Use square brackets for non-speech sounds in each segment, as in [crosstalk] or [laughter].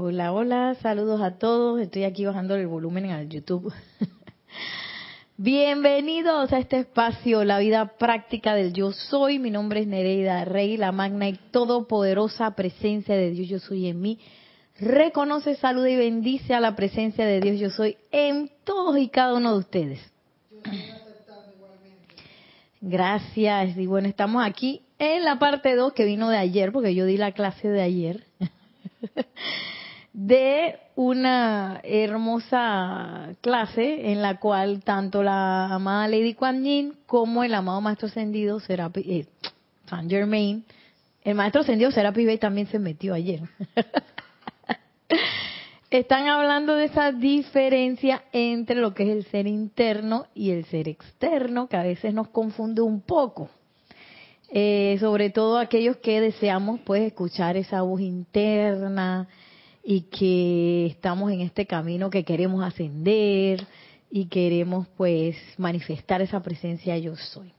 Hola, hola, saludos a todos. Estoy aquí bajando el volumen en el YouTube. [laughs] Bienvenidos a este espacio, la vida práctica del yo soy. Mi nombre es Nereida Rey, la magna y todopoderosa presencia de Dios yo soy en mí. Reconoce, saluda y bendice a la presencia de Dios yo soy en todos y cada uno de ustedes. Gracias. Y bueno, estamos aquí en la parte 2 que vino de ayer, porque yo di la clase de ayer. [laughs] de una hermosa clase en la cual tanto la amada Lady Kuan Yin como el amado Maestro Ascendido Serapi, eh, Saint Germain, el Maestro Ascendido Serapi Bey también se metió ayer. [laughs] Están hablando de esa diferencia entre lo que es el ser interno y el ser externo, que a veces nos confunde un poco. Eh, sobre todo aquellos que deseamos pues escuchar esa voz interna, y que estamos en este camino que queremos ascender y queremos pues manifestar esa presencia yo soy.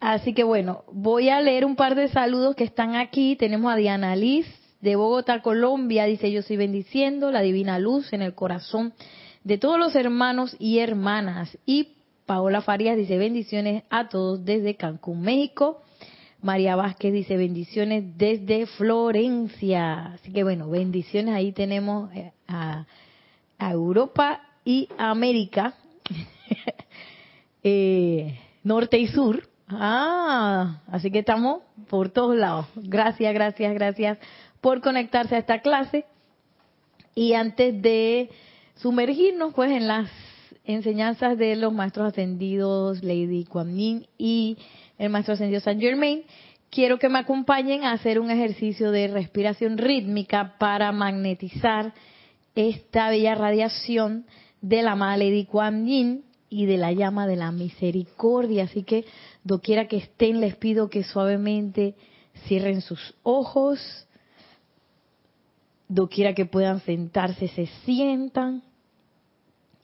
Así que bueno, voy a leer un par de saludos que están aquí. Tenemos a Diana Liz de Bogotá, Colombia. Dice, yo estoy bendiciendo la divina luz en el corazón de todos los hermanos y hermanas. Y Paola Farías dice, bendiciones a todos desde Cancún, México. María Vázquez dice bendiciones desde Florencia. Así que bueno, bendiciones. Ahí tenemos eh, a, Europa y América, [laughs] eh, norte y sur. Ah, así que estamos por todos lados. Gracias, gracias, gracias por conectarse a esta clase. Y antes de sumergirnos pues en las enseñanzas de los maestros ascendidos Lady Kuan Yin y el maestro ascendido San Germain, quiero que me acompañen a hacer un ejercicio de respiración rítmica para magnetizar esta bella radiación de la amada Lady Kuan Yin y de la llama de la misericordia. Así que, doquiera que estén, les pido que suavemente cierren sus ojos. Doquiera que puedan sentarse, se sientan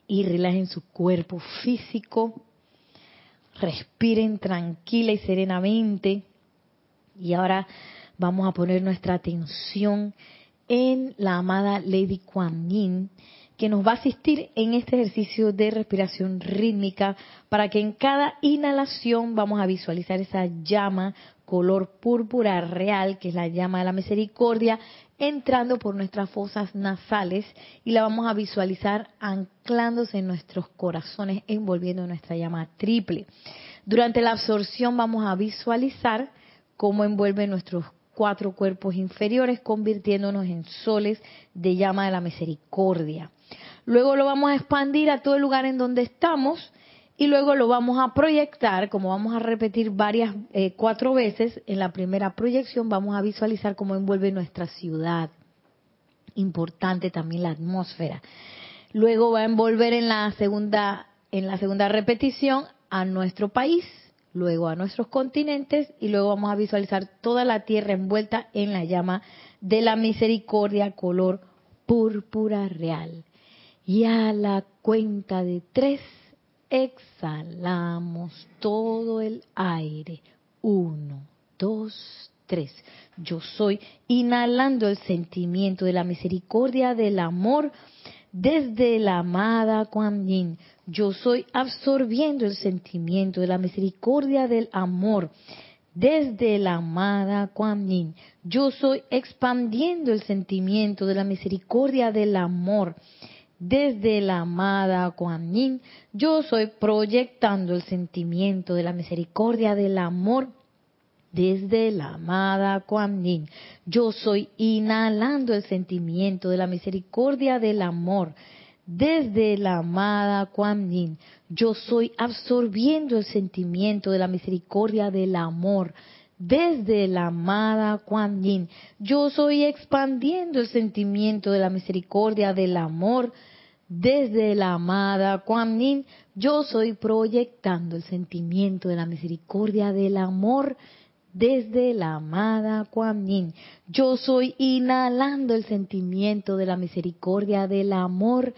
y relajen su cuerpo físico respiren tranquila y serenamente. Y ahora vamos a poner nuestra atención en la amada Lady Kuan Yin, que nos va a asistir en este ejercicio de respiración rítmica para que en cada inhalación vamos a visualizar esa llama color púrpura real, que es la llama de la misericordia, entrando por nuestras fosas nasales y la vamos a visualizar anclándose en nuestros corazones, envolviendo nuestra llama triple. Durante la absorción vamos a visualizar cómo envuelve nuestros cuatro cuerpos inferiores, convirtiéndonos en soles de llama de la misericordia. Luego lo vamos a expandir a todo el lugar en donde estamos y luego lo vamos a proyectar, como vamos a repetir varias, eh, cuatro veces, en la primera proyección vamos a visualizar cómo envuelve nuestra ciudad. Importante también la atmósfera. Luego va a envolver en la segunda, en la segunda repetición a nuestro país, luego a nuestros continentes y luego vamos a visualizar toda la tierra envuelta en la llama de la misericordia color púrpura real. Y a la cuenta de tres exhalamos todo el aire. Uno, dos, tres. Yo soy inhalando el sentimiento de la misericordia, del amor desde la amada Kuan Yin. Yo soy absorbiendo el sentimiento de la misericordia, del amor desde la amada Kuan Yin. Yo soy expandiendo el sentimiento de la misericordia, del amor desde la amada Kuan Yin, yo soy proyectando el sentimiento de la misericordia, del amor desde la amada Kuan Yin. Yo soy inhalando el sentimiento de la misericordia, del amor desde la amada Kuan Yin. Yo soy absorbiendo el sentimiento de la misericordia, del amor desde la amada Kuan Yin. Yo soy expandiendo el sentimiento de la misericordia, del amor desde la amada Kuan yo soy proyectando el sentimiento de la misericordia del amor desde la amada Kuan. Yo soy inhalando el sentimiento de la misericordia del amor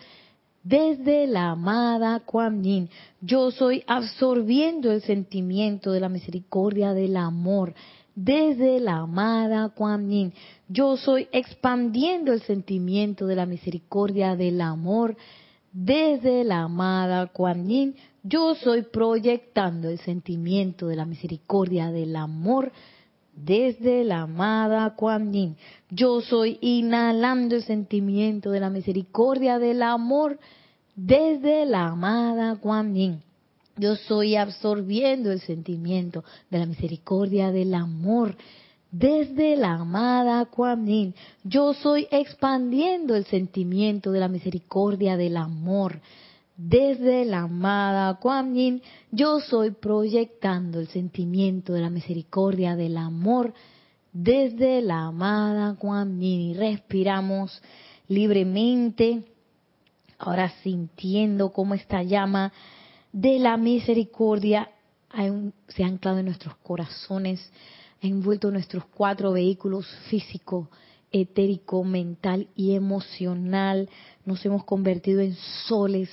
desde la amada Kuan. Yo soy absorbiendo el sentimiento de la misericordia del amor desde la amada Kuan Yin. Yo soy expandiendo el sentimiento de la misericordia del amor desde la amada Kuan Yin. Yo soy proyectando el sentimiento de la misericordia del amor desde la amada Kuan Yin. Yo soy inhalando el sentimiento de la misericordia del amor desde la amada Kuan Yin. Yo soy absorbiendo el sentimiento de la misericordia del amor desde la amada Kuan. Yo soy expandiendo el sentimiento de la misericordia del amor desde la amada Kuan. Yo soy proyectando el sentimiento de la misericordia del amor desde la amada Kuan respiramos libremente, ahora sintiendo cómo esta llama de la misericordia se ha anclado en nuestros corazones, ha envuelto nuestros cuatro vehículos físico, etérico, mental y emocional. Nos hemos convertido en soles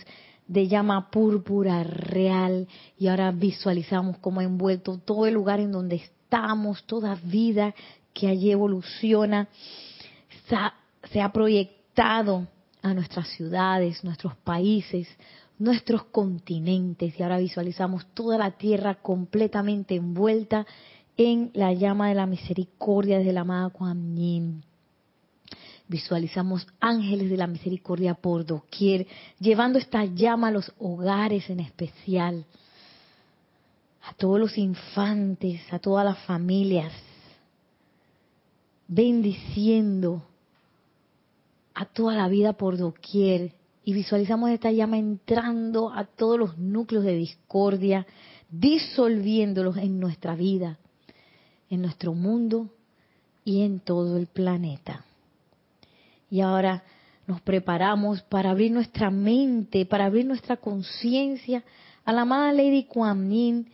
de llama púrpura real y ahora visualizamos cómo ha envuelto todo el lugar en donde estamos, toda vida que allí evoluciona, se ha proyectado a nuestras ciudades, nuestros países, nuestros continentes y ahora visualizamos toda la tierra completamente envuelta en la llama de la misericordia desde la amada Kuan Yin. Visualizamos ángeles de la misericordia por doquier, llevando esta llama a los hogares en especial, a todos los infantes, a todas las familias, bendiciendo a toda la vida por doquier, y visualizamos esta llama entrando a todos los núcleos de discordia, disolviéndolos en nuestra vida, en nuestro mundo y en todo el planeta. Y ahora nos preparamos para abrir nuestra mente, para abrir nuestra conciencia a la amada Lady Kuan Yin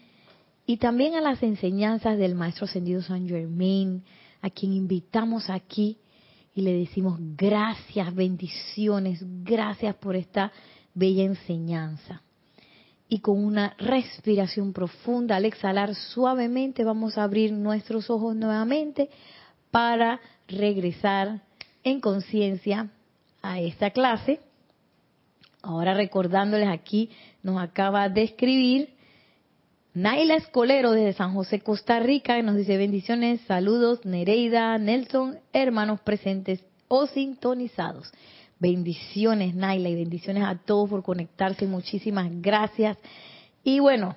y también a las enseñanzas del Maestro Ascendido San Germain, a quien invitamos aquí y le decimos gracias, bendiciones, gracias por esta bella enseñanza. Y con una respiración profunda, al exhalar suavemente, vamos a abrir nuestros ojos nuevamente para regresar en conciencia a esta clase. Ahora recordándoles aquí, nos acaba de escribir Naila Escolero desde San José, Costa Rica, nos dice bendiciones, saludos, Nereida, Nelson, hermanos presentes o sintonizados. Bendiciones, Naila, y bendiciones a todos por conectarse. Muchísimas gracias. Y bueno,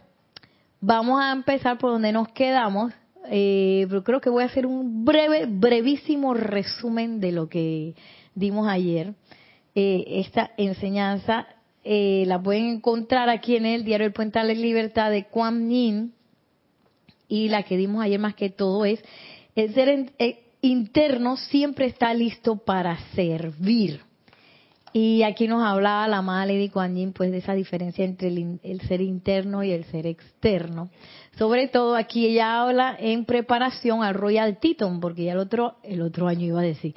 vamos a empezar por donde nos quedamos. Eh, pero creo que voy a hacer un breve, brevísimo resumen de lo que dimos ayer. Eh, esta enseñanza eh, la pueden encontrar aquí en el diario El Puente de la Libertad de Kuan Yin. Y la que dimos ayer más que todo es, el ser eh, interno siempre está listo para servir. Y aquí nos hablaba la amada Lady Kuan Yin, pues de esa diferencia entre el, el, ser interno y el ser externo. Sobre todo aquí ella habla en preparación al Royal Teton, porque ya el otro, el otro año iba a decir,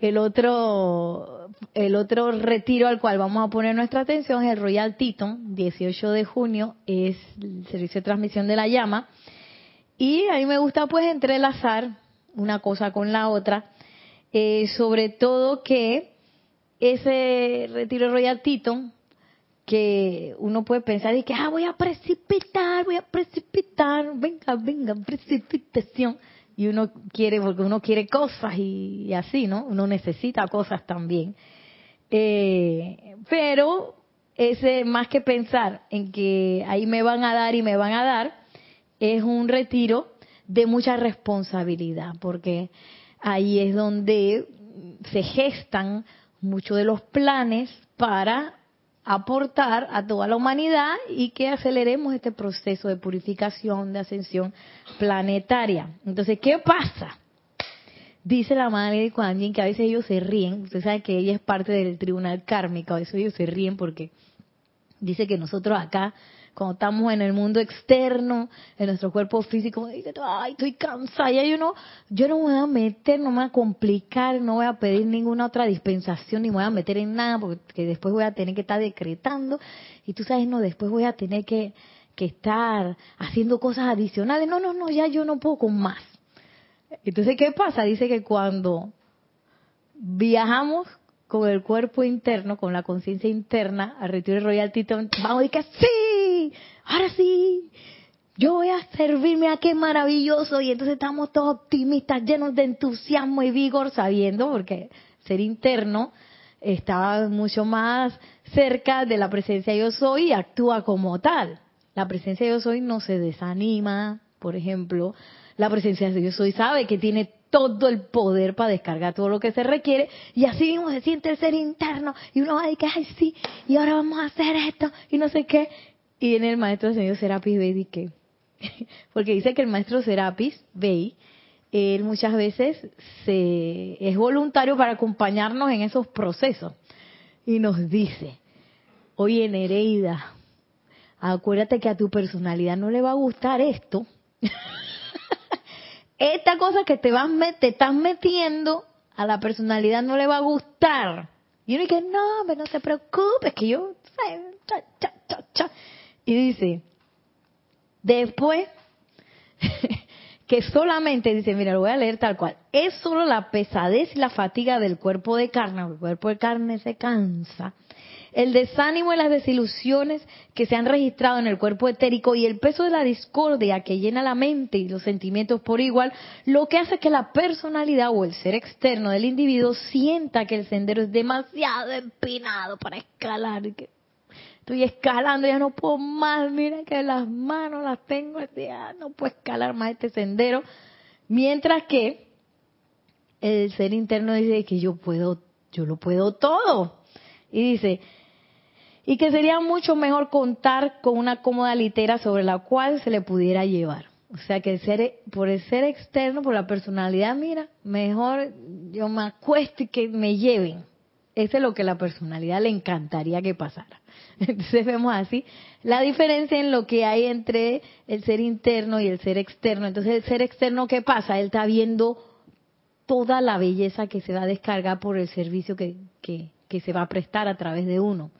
el otro, el otro retiro al cual vamos a poner nuestra atención es el Royal Teton, 18 de junio, es el servicio de transmisión de la llama. Y a mí me gusta pues entrelazar una cosa con la otra, eh, sobre todo que ese retiro Royal Teton, que uno puede pensar y que, ah, voy a precipitar, voy a precipitar, venga, venga, precipitación y uno quiere, porque uno quiere cosas y, así, ¿no? Uno necesita cosas también. Eh, pero ese, más que pensar en que ahí me van a dar y me van a dar, es un retiro de mucha responsabilidad, porque ahí es donde se gestan muchos de los planes para aportar a toda la humanidad y que aceleremos este proceso de purificación, de ascensión planetaria. Entonces, ¿qué pasa? Dice la madre de Kuan que a veces ellos se ríen, usted sabe que ella es parte del tribunal kármico, a veces ellos se ríen porque dice que nosotros acá cuando estamos en el mundo externo, en nuestro cuerpo físico, dice, ay, estoy cansada, ya yo no, yo no me voy a meter, no me voy a complicar, no voy a pedir ninguna otra dispensación, ni me voy a meter en nada, porque después voy a tener que estar decretando, y tú sabes, no, después voy a tener que, que estar haciendo cosas adicionales, no, no, no, ya yo no puedo con más. Entonces, ¿qué pasa? Dice que cuando viajamos con el cuerpo interno, con la conciencia interna, al retiro Royal Teton, vamos a decir que sí, ahora sí, yo voy a servirme a qué maravilloso, y entonces estamos todos optimistas, llenos de entusiasmo y vigor, sabiendo, porque ser interno está mucho más cerca de la presencia yo soy y actúa como tal. La presencia yo soy no se desanima, por ejemplo, la presencia de yo soy sabe que tiene todo el poder para descargar todo lo que se requiere y así mismo se siente el ser interno y uno va a decir, ay sí, y ahora vamos a hacer esto y no sé qué. Y en el maestro señor Serapis Bey que [laughs] porque dice que el maestro Serapis Bey, él muchas veces se, es voluntario para acompañarnos en esos procesos y nos dice, oye Nereida, acuérdate que a tu personalidad no le va a gustar esto. [laughs] Esta cosa que te, vas, te estás metiendo a la personalidad no le va a gustar. Y uno dice, no, pero no te preocupes, que yo... Y dice, después, [laughs] que solamente, dice, mira, lo voy a leer tal cual, es solo la pesadez y la fatiga del cuerpo de carne, el cuerpo de carne se cansa, el desánimo y las desilusiones que se han registrado en el cuerpo etérico y el peso de la discordia que llena la mente y los sentimientos por igual, lo que hace que la personalidad o el ser externo del individuo sienta que el sendero es demasiado empinado para escalar estoy escalando, ya no puedo más, mira que las manos las tengo, ya no puedo escalar más este sendero, mientras que el ser interno dice que yo puedo, yo lo puedo todo. Y dice, y que sería mucho mejor contar con una cómoda litera sobre la cual se le pudiera llevar. O sea que el ser, por el ser externo, por la personalidad, mira, mejor yo me acuesto y que me lleven. Eso es lo que la personalidad le encantaría que pasara. [laughs] Entonces vemos así la diferencia en lo que hay entre el ser interno y el ser externo. Entonces el ser externo, ¿qué pasa? Él está viendo toda la belleza que se va a descargar por el servicio que, que, que se va a prestar a través de uno.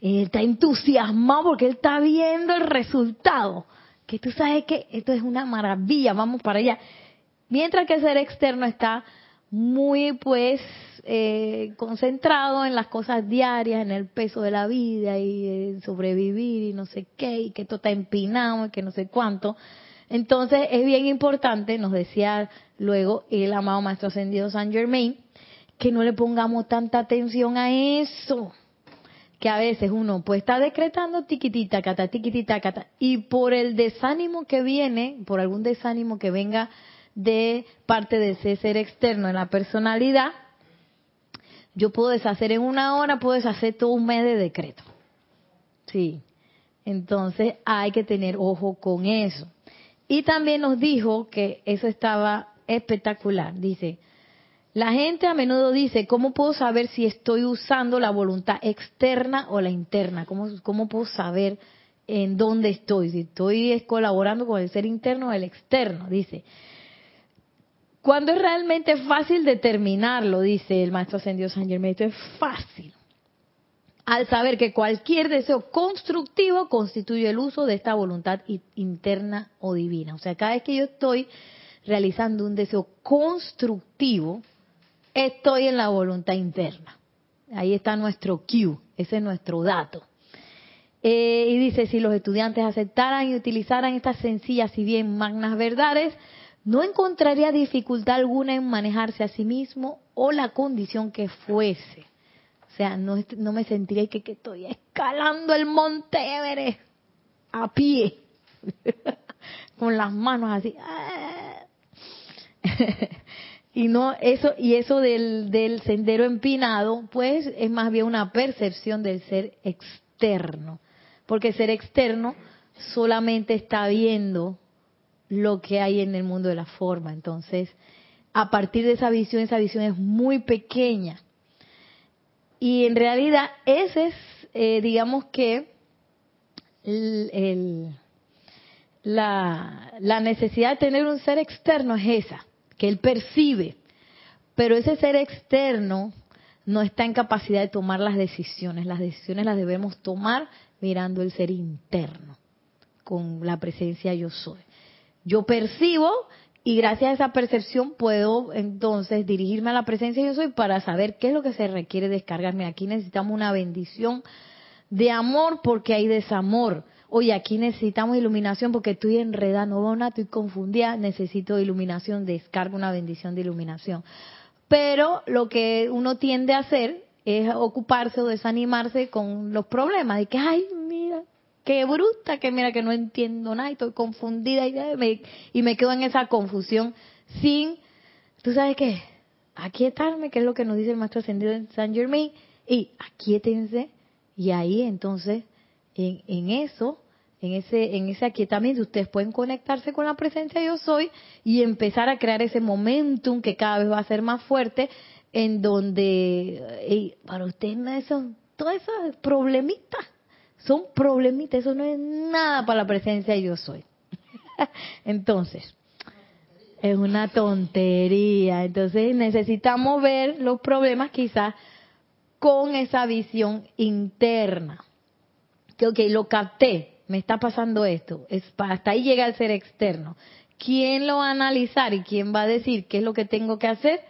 Él está entusiasmado porque él está viendo el resultado. Que tú sabes que esto es una maravilla, vamos para allá. Mientras que el ser externo está muy, pues, eh, concentrado en las cosas diarias, en el peso de la vida y en sobrevivir y no sé qué, y que esto está empinado y que no sé cuánto. Entonces es bien importante, nos decía luego el amado Maestro Ascendido San Germain, que no le pongamos tanta atención a eso que a veces uno pues está decretando tiquitita, cata, tiquitita, cata, y por el desánimo que viene, por algún desánimo que venga de parte de ese ser externo en la personalidad, yo puedo deshacer en una hora, puedo deshacer todo un mes de decreto. Sí. Entonces hay que tener ojo con eso. Y también nos dijo que eso estaba espectacular. Dice, la gente a menudo dice, ¿cómo puedo saber si estoy usando la voluntad externa o la interna? ¿Cómo, cómo puedo saber en dónde estoy? Si estoy colaborando con el ser interno o el externo, dice. Cuando es realmente fácil determinarlo, dice el maestro ascendido San Germán, es fácil. Al saber que cualquier deseo constructivo constituye el uso de esta voluntad interna o divina. O sea, cada vez que yo estoy realizando un deseo constructivo, estoy en la voluntad interna. Ahí está nuestro cue, ese es nuestro dato. Eh, y dice, si los estudiantes aceptaran y utilizaran estas sencillas y bien magnas verdades, no encontraría dificultad alguna en manejarse a sí mismo o la condición que fuese. O sea, no, no me sentiría que, que estoy escalando el monte Everest a pie, [laughs] con las manos así. [laughs] y no eso y eso del, del sendero empinado pues es más bien una percepción del ser externo porque el ser externo solamente está viendo lo que hay en el mundo de la forma entonces a partir de esa visión esa visión es muy pequeña y en realidad ese es eh, digamos que el, la, la necesidad de tener un ser externo es esa que él percibe, pero ese ser externo no está en capacidad de tomar las decisiones. Las decisiones las debemos tomar mirando el ser interno, con la presencia yo soy. Yo percibo y gracias a esa percepción puedo entonces dirigirme a la presencia de yo soy para saber qué es lo que se requiere descargarme. Aquí necesitamos una bendición de amor porque hay desamor. Oye, aquí necesitamos iluminación porque estoy enredada, no nada, estoy confundida, necesito iluminación, descargo una bendición de iluminación. Pero lo que uno tiende a hacer es ocuparse o desanimarse con los problemas, de que, ay, qué bruta, que mira que no entiendo nada y estoy confundida y me, y me quedo en esa confusión sin, ¿tú sabes qué? Aquietarme, que es lo que nos dice el maestro ascendido en San Germain, y aquietense y ahí entonces en, en eso, en ese, en ese aquietamiento, ustedes pueden conectarse con la presencia yo soy y empezar a crear ese momentum que cada vez va a ser más fuerte, en donde para ustedes no eso, todos esos problemitas son problemitas, eso no es nada para la presencia yo soy. [laughs] Entonces, es una tontería. Entonces necesitamos ver los problemas quizás con esa visión interna. Que, ok, lo capté, me está pasando esto. Es, hasta ahí llega el ser externo. ¿Quién lo va a analizar y quién va a decir qué es lo que tengo que hacer?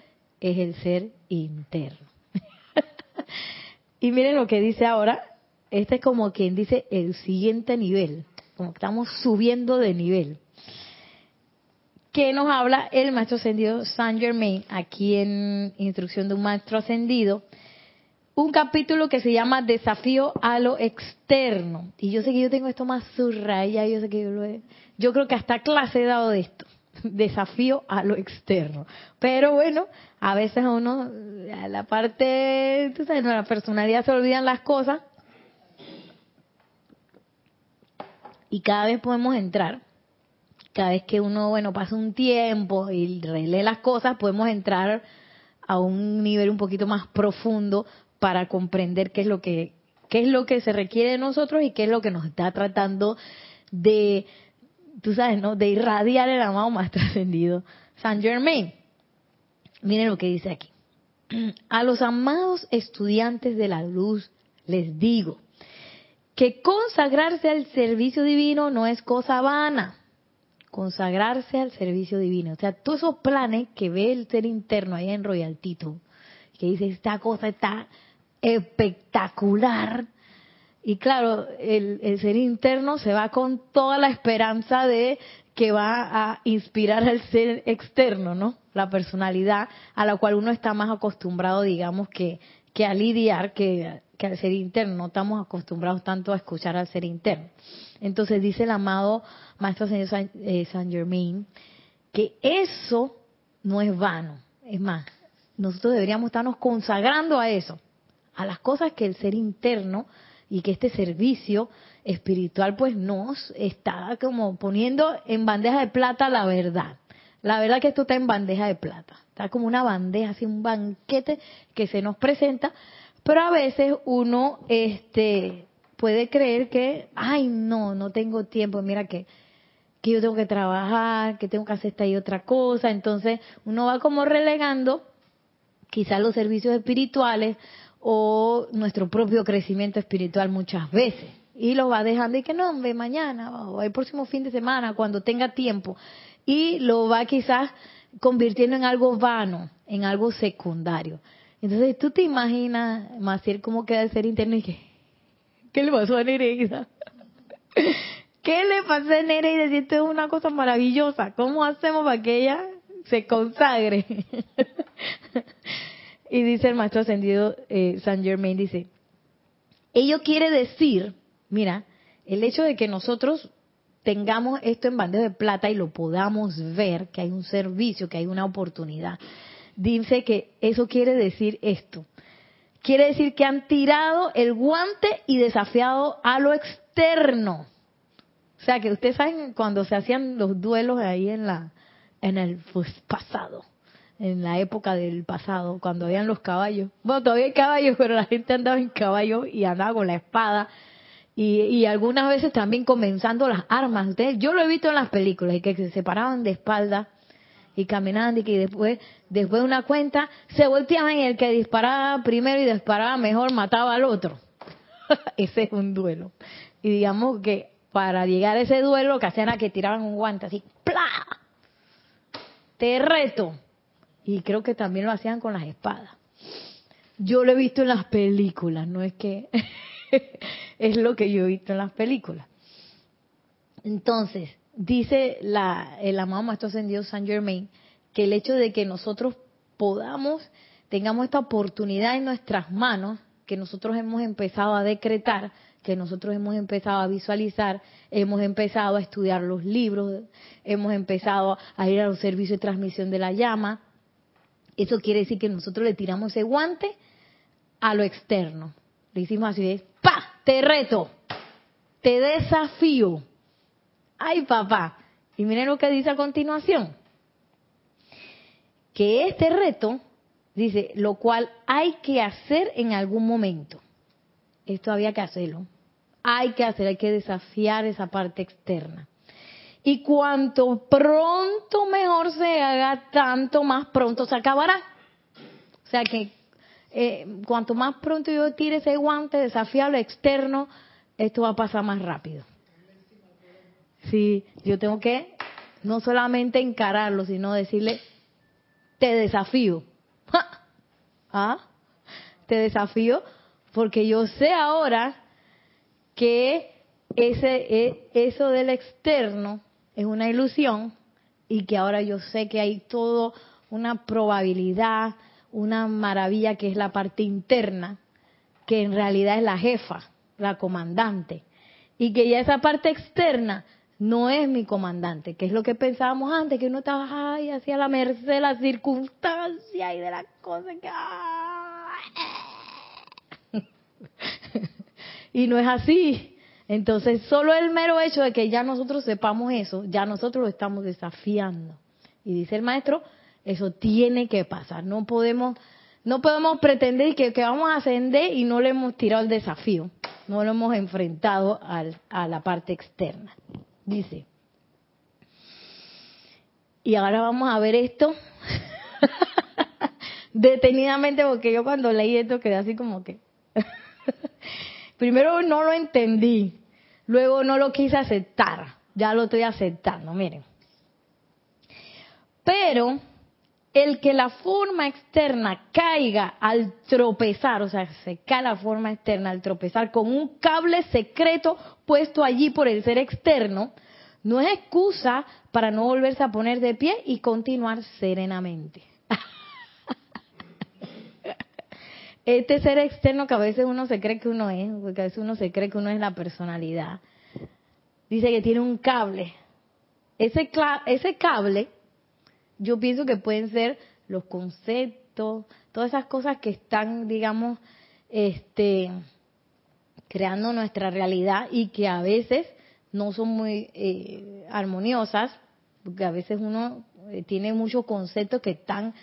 Es el ser interno. [laughs] y miren lo que dice ahora este es como quien dice el siguiente nivel, como que estamos subiendo de nivel. Que nos habla el maestro ascendido Saint Germain, aquí en Instrucción de un maestro ascendido, un capítulo que se llama Desafío a lo externo. Y yo sé que yo tengo esto más subrayado, yo sé que yo lo he, yo creo que hasta clase he dado de esto. [laughs] Desafío a lo externo. Pero bueno, a veces uno, la parte, tú sabes, la personalidad se olvidan las cosas y cada vez podemos entrar. Cada vez que uno, bueno, pasa un tiempo y relee las cosas, podemos entrar a un nivel un poquito más profundo para comprender qué es lo que qué es lo que se requiere de nosotros y qué es lo que nos está tratando de, tú sabes, ¿no? De irradiar el amado más trascendido, San Germain. Miren lo que dice aquí. [clears throat] A los amados estudiantes de la luz les digo, que consagrarse al servicio divino no es cosa vana. Consagrarse al servicio divino. O sea, todos esos planes que ve el ser interno ahí en Royaltito, que dice, esta cosa está espectacular. Y claro, el, el ser interno se va con toda la esperanza de que va a inspirar al ser externo, ¿no? La personalidad a la cual uno está más acostumbrado, digamos, que, que a lidiar, que que al ser interno. No estamos acostumbrados tanto a escuchar al ser interno. Entonces dice el amado Maestro Señor San, eh, Germain que eso no es vano. Es más, nosotros deberíamos estarnos consagrando a eso, a las cosas que el ser interno y que este servicio espiritual pues nos está como poniendo en bandeja de plata la verdad. La verdad que esto está en bandeja de plata. Está como una bandeja, así un banquete que se nos presenta pero a veces uno este, puede creer que, ay, no, no tengo tiempo, mira que, que yo tengo que trabajar, que tengo que hacer esta y otra cosa. Entonces uno va como relegando quizás los servicios espirituales o nuestro propio crecimiento espiritual muchas veces. Y lo va dejando y que no, ve mañana o el próximo fin de semana, cuando tenga tiempo. Y lo va quizás convirtiendo en algo vano, en algo secundario. Entonces tú te imaginas, Maciel, cómo queda el ser interno y que, ¿qué le pasó a Nereida? [laughs] ¿Qué le pasó a Nereida? Si esto es una cosa maravillosa, ¿cómo hacemos para que ella se consagre? [laughs] y dice el maestro ascendido eh, San Germain, dice, ello quiere decir, mira, el hecho de que nosotros tengamos esto en bandeja de plata y lo podamos ver, que hay un servicio, que hay una oportunidad, dice que eso quiere decir esto. Quiere decir que han tirado el guante y desafiado a lo externo. O sea, que ustedes saben cuando se hacían los duelos ahí en la en el pues, pasado, en la época del pasado, cuando habían los caballos. Bueno, todavía hay caballos, pero la gente andaba en caballo y andaba con la espada. Y, y algunas veces también comenzando las armas. Ustedes, yo lo he visto en las películas, y que se separaban de espalda y caminando y que después, después de una cuenta, se volteaban y el que disparaba primero y disparaba mejor mataba al otro. [laughs] ese es un duelo. Y digamos que para llegar a ese duelo lo que hacían era que tiraban un guante así, ¡plá! te reto. Y creo que también lo hacían con las espadas. Yo lo he visto en las películas, no es que [laughs] [laughs] es lo que yo he visto en las películas. Entonces, dice la, el amado Maestro Ascendido San Germain que el hecho de que nosotros podamos, tengamos esta oportunidad en nuestras manos, que nosotros hemos empezado a decretar, que nosotros hemos empezado a visualizar, hemos empezado a estudiar los libros, hemos empezado a ir a los servicios de transmisión de la llama. Eso quiere decir que nosotros le tiramos ese guante a lo externo. Le hicimos así. Te reto, te desafío. ¡Ay, papá! Y miren lo que dice a continuación. Que este reto, dice, lo cual hay que hacer en algún momento. Esto había que hacerlo. Hay que hacer, hay que desafiar esa parte externa. Y cuanto pronto mejor se haga, tanto más pronto se acabará. O sea que eh, cuanto más pronto yo tire ese guante, desafiar lo externo, esto va a pasar más rápido. Sí, yo tengo que no solamente encararlo, sino decirle, te desafío. [laughs] ¿Ah? Te desafío porque yo sé ahora que ese, e, eso del externo es una ilusión y que ahora yo sé que hay todo una probabilidad, una maravilla que es la parte interna, que en realidad es la jefa, la comandante, y que ya esa parte externa no es mi comandante, que es lo que pensábamos antes, que uno estaba ahí hacia la merced de las circunstancias y de las cosas que... [laughs] y no es así. Entonces, solo el mero hecho de que ya nosotros sepamos eso, ya nosotros lo estamos desafiando. Y dice el maestro, eso tiene que pasar. No podemos, no podemos pretender que, vamos a ascender y no le hemos tirado el desafío, no lo hemos enfrentado a la parte externa. Dice. Y ahora vamos a ver esto [laughs] detenidamente, porque yo cuando leí esto quedé así como que. [laughs] Primero no lo entendí, luego no lo quise aceptar, ya lo estoy aceptando, miren. Pero el que la forma externa caiga al tropezar, o sea, se cae la forma externa al tropezar con un cable secreto puesto allí por el ser externo, no es excusa para no volverse a poner de pie y continuar serenamente. [laughs] este ser externo que a veces uno se cree que uno es, porque a veces uno se cree que uno es la personalidad, dice que tiene un cable. Ese, ese cable yo pienso que pueden ser los conceptos, todas esas cosas que están, digamos, este, creando nuestra realidad y que a veces no son muy eh, armoniosas, porque a veces uno eh, tiene muchos conceptos que están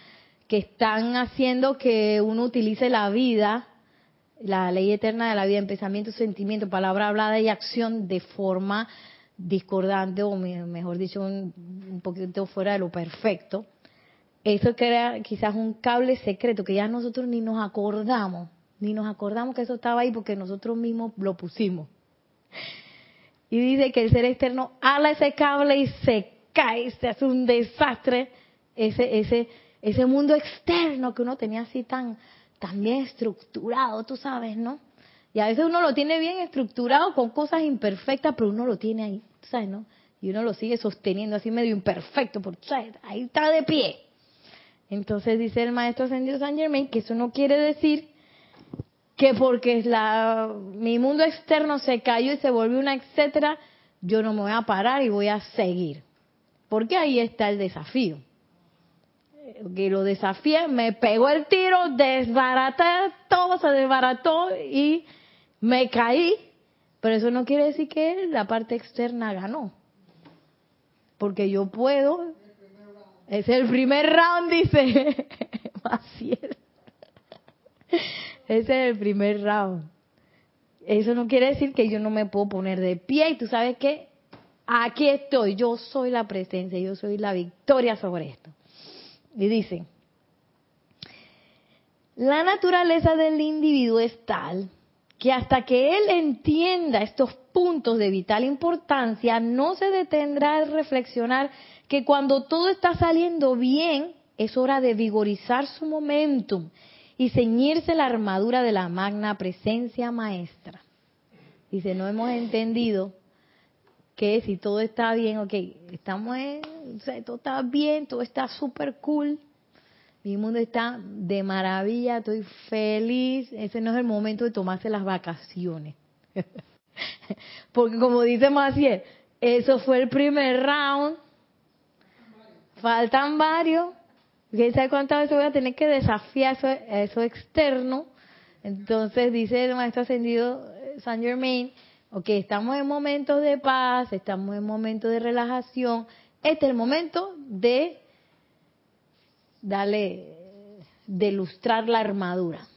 que están haciendo que uno utilice la vida, la ley eterna de la vida en pensamiento, sentimiento, palabra hablada y acción de forma discordante o mejor dicho un, poquito fuera de lo perfecto, eso crea quizás un cable secreto que ya nosotros ni nos acordamos, ni nos acordamos que eso estaba ahí porque nosotros mismos lo pusimos. Y dice que el ser externo ala ese cable y se cae, se hace un desastre ese ese ese mundo externo que uno tenía así tan tan bien estructurado, tú sabes, ¿no? Y a veces uno lo tiene bien estructurado con cosas imperfectas, pero uno lo tiene ahí, ¿sabes, no? Y uno lo sigue sosteniendo así medio imperfecto, porque ¿sabes? ahí está de pie. Entonces dice el maestro Ascendido San Germain que eso no quiere decir que porque la, mi mundo externo se cayó y se volvió una etcétera, yo no me voy a parar y voy a seguir. Porque ahí está el desafío. Que lo desafié, me pegó el tiro, desbaraté, todo se desbarató y me caí, pero eso no quiere decir que la parte externa ganó. Porque yo puedo. Es el primer round, dice [laughs] Ese es el primer round. Eso no quiere decir que yo no me puedo poner de pie y tú sabes que aquí estoy, yo soy la presencia, yo soy la victoria sobre esto. Y dice, la naturaleza del individuo es tal que hasta que él entienda estos puntos de vital importancia, no se detendrá a reflexionar que cuando todo está saliendo bien, es hora de vigorizar su momentum y ceñirse la armadura de la magna presencia maestra. Dice, no hemos entendido que si todo está bien, ok, estamos en, o todo está bien, todo está súper cool, mi mundo está de maravilla, estoy feliz, ese no es el momento de tomarse las vacaciones. [laughs] Porque como dice Maciel, eso fue el primer round, faltan varios, ¿quién sabe cuántas veces voy a tener que desafiar eso, eso externo? Entonces dice el maestro ascendido eh, Saint Germain, ok, estamos en momentos de paz, estamos en momentos de relajación, este es el momento de darle, de lustrar la armadura.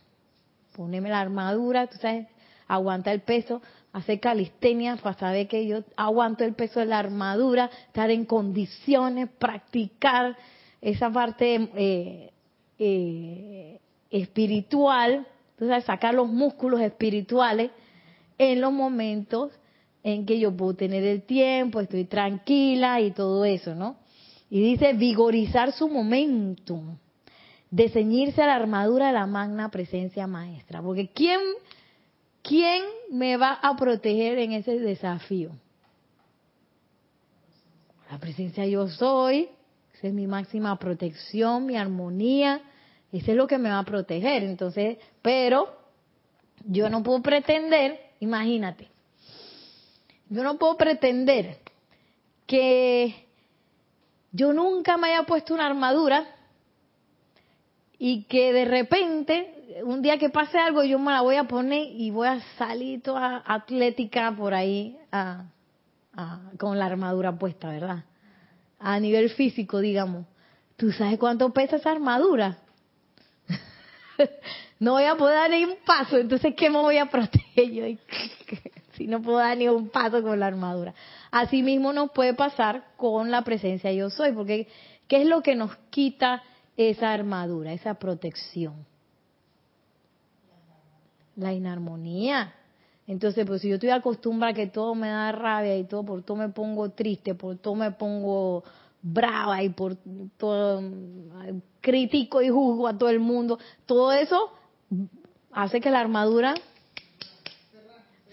Poneme la armadura, tú sabes, aguanta el peso, hacer calistenia para saber que yo aguanto el peso de la armadura, estar en condiciones, practicar esa parte eh, eh, espiritual, tú sabes, sacar los músculos espirituales en los momentos en que yo puedo tener el tiempo, estoy tranquila y todo eso, ¿no? Y dice vigorizar su momentum, de ceñirse a la armadura de la magna presencia maestra. Porque ¿quién, ¿quién me va a proteger en ese desafío? La presencia yo soy, esa es mi máxima protección, mi armonía, ese es lo que me va a proteger. Entonces, pero yo no puedo pretender, imagínate, yo no puedo pretender que yo nunca me haya puesto una armadura y que de repente, un día que pase algo, yo me la voy a poner y voy a salir toda atlética por ahí con la armadura puesta, ¿verdad? A nivel físico, digamos. ¿Tú sabes cuánto pesa esa armadura? [laughs] no voy a poder dar ni un paso, entonces ¿qué me voy a proteger? [laughs] [laughs] si no puedo dar ni un paso con la armadura. Así mismo nos puede pasar con la presencia yo soy, porque ¿qué es lo que nos quita esa armadura, esa protección? La inarmonía. Entonces, pues si yo estoy acostumbrada a que todo me da rabia y todo, por todo me pongo triste, por todo me pongo brava y por todo critico y juzgo a todo el mundo, todo eso hace que la armadura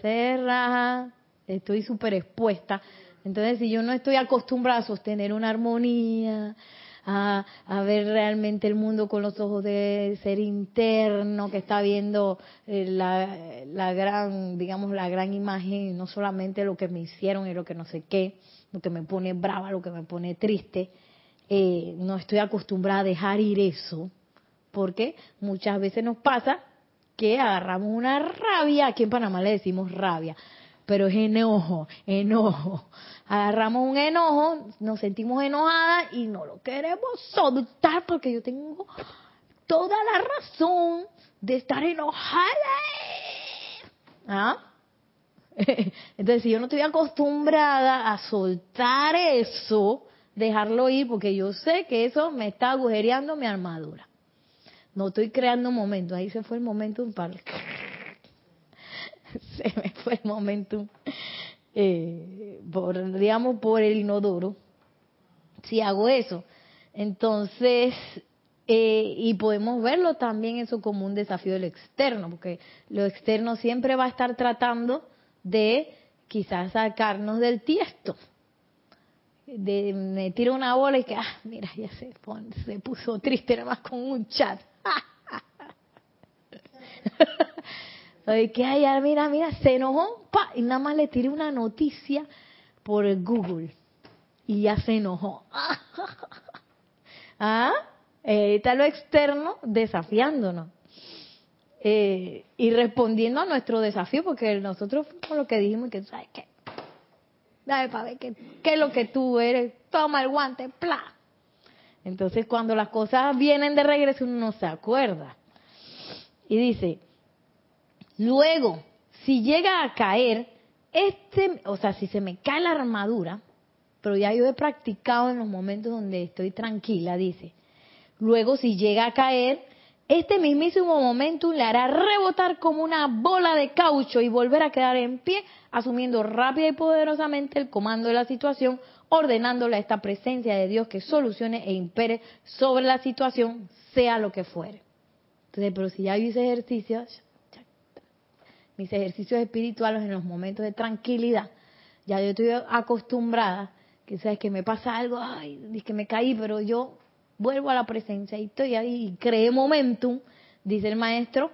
se raja, estoy súper expuesta. Entonces, si yo no estoy acostumbrada a sostener una armonía, a, ver realmente el mundo con los ojos de ser interno, que está viendo eh, la, gran, digamos, la gran imagen, no solamente lo que me hicieron y lo que no sé qué, lo que me pone brava, lo que me pone triste, eh, no estoy acostumbrada a dejar ir eso, porque muchas veces nos pasa que agarramos una rabia, aquí en Panamá le decimos rabia, pero es enojo, enojo. Agarramos un enojo, nos sentimos enojadas y no lo queremos soltar porque yo tengo toda la razón de estar enojada. ¿Ah? [laughs] Entonces, si yo no estoy acostumbrada a soltar eso, dejarlo ir, porque yo sé que eso me está agujereando mi armadura. No estoy creando momentos. Ahí se fue el momento para... [laughs] se me fue el momento, eh, por, digamos, por el inodoro. Si hago eso. Entonces, eh, y podemos verlo también eso como un desafío del externo, porque lo externo siempre va a estar tratando de quizás sacarnos del tiesto. De, me tiro una bola y que, ah, mira, ya se, se puso triste nada más con un chat. [laughs] Que ay, mira, mira, se enojó, pa, y nada más le tiré una noticia por Google y ya se enojó. [laughs] ¿Ah? Eh, está lo externo desafiándonos eh, y respondiendo a nuestro desafío, porque nosotros fuimos lo que dijimos que, ¿sabes qué? Dale para ver qué, qué es lo que tú eres, toma el guante, pla. Entonces, cuando las cosas vienen de regreso, uno no se acuerda. Y dice, luego, si llega a caer, este, o sea, si se me cae la armadura, pero ya yo he practicado en los momentos donde estoy tranquila, dice, luego si llega a caer, este mismísimo momento le hará rebotar como una bola de caucho y volver a quedar en pie, asumiendo rápida y poderosamente el comando de la situación, ordenándole a esta presencia de Dios que solucione e impere sobre la situación, sea lo que fuere. Entonces, pero si ya hice ejercicios, mis ejercicios espirituales en los momentos de tranquilidad, ya yo estoy acostumbrada, que sabes que me pasa algo, ay, que me caí, pero yo vuelvo a la presencia y estoy ahí y creé momentum, dice el maestro,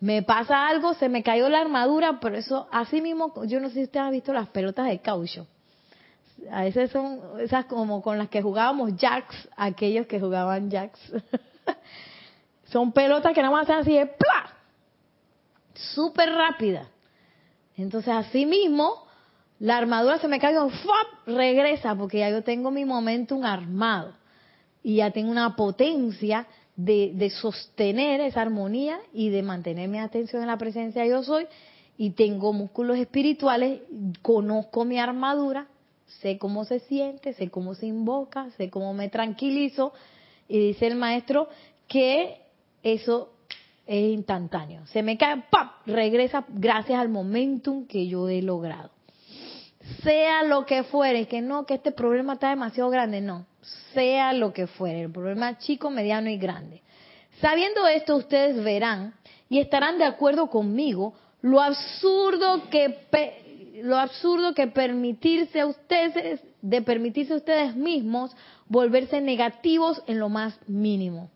me pasa algo, se me cayó la armadura, pero eso así mismo, yo no sé si ustedes han visto las pelotas de caucho. A veces son esas como con las que jugábamos jacks, aquellos que jugaban jacks. [laughs] son pelotas que nada más hacen así de ¡plá! Súper rápida. Entonces así mismo, la armadura se me cayó, ¡fap! regresa, porque ya yo tengo mi momentum armado y ya tengo una potencia de, sostener esa armonía y de mantener mi atención en la presencia de yo soy y tengo músculos espirituales, conozco mi armadura, sé cómo se siente, sé cómo se invoca, sé cómo me tranquilizo y dice el maestro que eso es instantáneo. Se me cae, ¡pap! regresa gracias al momentum que yo he logrado. Sea lo que fuere, que no, que este problema está demasiado grande, no sea lo que fuere, el problema chico, mediano y grande. Sabiendo esto, ustedes verán y estarán de acuerdo conmigo lo absurdo que lo absurdo que permitirse a ustedes de permitirse a ustedes mismos volverse negativos en lo más mínimo.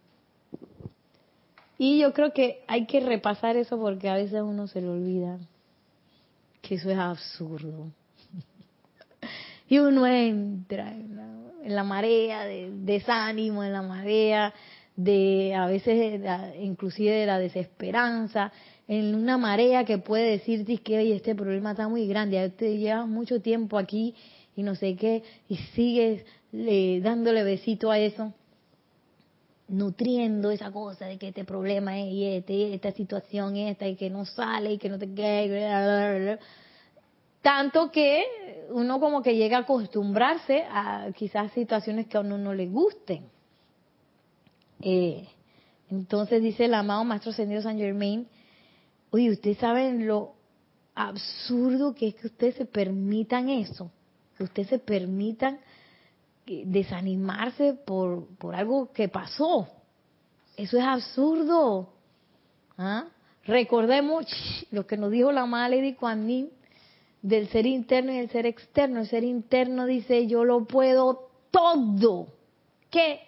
Y yo creo que hay que repasar eso porque a veces uno se le olvida que eso es absurdo. [laughs] y uno entra en en la marea de desánimo, en la marea de a veces inclusive de la desesperanza, en una marea que puede decirte que oye, este problema está muy grande, ya te llevas mucho tiempo aquí y no sé qué, y sigues dándole besito a eso, nutriendo esa cosa de que este problema es y este, esta situación esta y que no sale y que no te queda, tanto que uno como que llega a acostumbrarse a quizás situaciones que a uno no le gusten. Eh, entonces dice el amado Maestro Ascendido San Germain, oye, ustedes saben lo absurdo que es que ustedes se permitan eso, que ustedes se permitan desanimarse por, por algo que pasó. Eso es absurdo. ¿Ah? Recordemos [laughs] lo que nos dijo la amada Lady del ser interno y el ser externo. El ser interno dice, yo lo puedo todo. ¿Qué?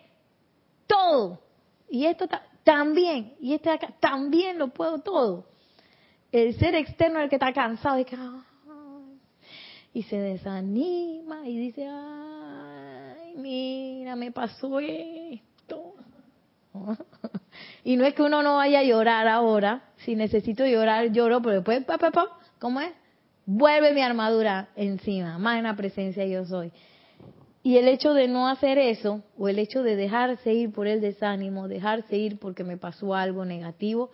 Todo. Y esto también. Y este acá también lo puedo todo. El ser externo es el que está cansado y, que, y se desanima y dice, mira, me pasó esto. [laughs] y no es que uno no vaya a llorar ahora. Si necesito llorar, lloro, pero después, pa, pa, pa, ¿cómo es? vuelve mi armadura encima, más en la presencia yo soy. Y el hecho de no hacer eso, o el hecho de dejarse ir por el desánimo, dejarse ir porque me pasó algo negativo,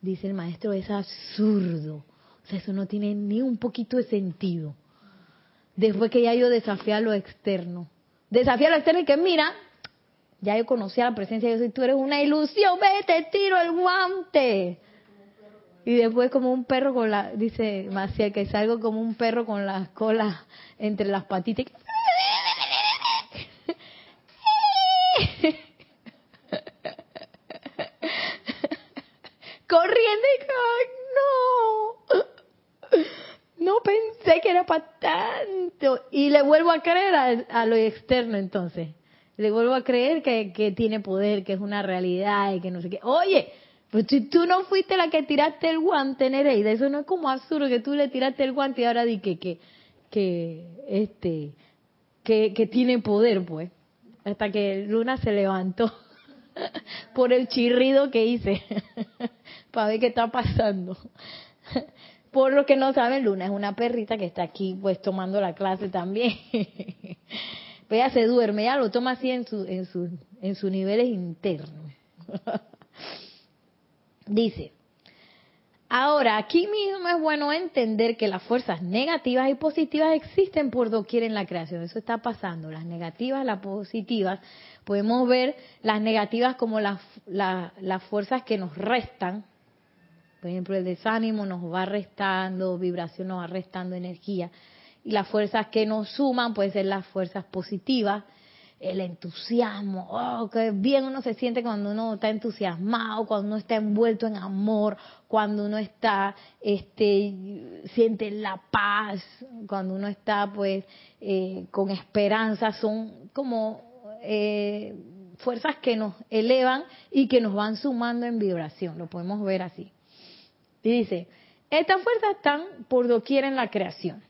dice el maestro, es absurdo. O sea, eso no tiene ni un poquito de sentido. Después que ya yo desafía lo externo. Desafía lo externo y que mira, ya yo conocí a la presencia de Dios y tú eres una ilusión, vete, tiro el guante. Y después como un perro con la, dice Maciel, que salgo como un perro con las colas entre las patitas. [laughs] Corriendo y pensé que era para tanto. Y le vuelvo a creer a, a, lo externo entonces. Le vuelvo a creer que, que tiene poder, que es una realidad y que no sé qué. Oye, pues si tú no fuiste la que tiraste el guante, Nereida, eso no es como absurdo que tú le tiraste el guante y ahora di que, que, que, este, que, que tiene poder, pues. Hasta que Luna se levantó [laughs] por el chirrido que hice [laughs] para ver qué está pasando. Por lo que no saben, Luna es una perrita que está aquí pues tomando la clase también. [laughs] Pues ella se duerme, ella lo toma así en, su, en, su, en sus niveles internos. [laughs] Dice, Ahora, aquí mismo es bueno entender que las fuerzas negativas y positivas existen por doquier en la creación. Eso está pasando. Las negativas, las positivas. Podemos ver las negativas como las, las fuerzas que nos restan. Por ejemplo, el desánimo nos va restando, vibración nos va restando energía. Y las fuerzas que nos suman pueden ser las fuerzas positivas el entusiasmo, oh, qué bien uno se siente cuando uno está entusiasmado, cuando uno está envuelto en amor, cuando uno está, este, siente la paz, cuando uno está, pues, eh, con esperanza, son como eh, fuerzas que nos elevan y que nos van sumando en vibración, lo podemos ver así. Y dice, estas fuerzas están por doquier en la creación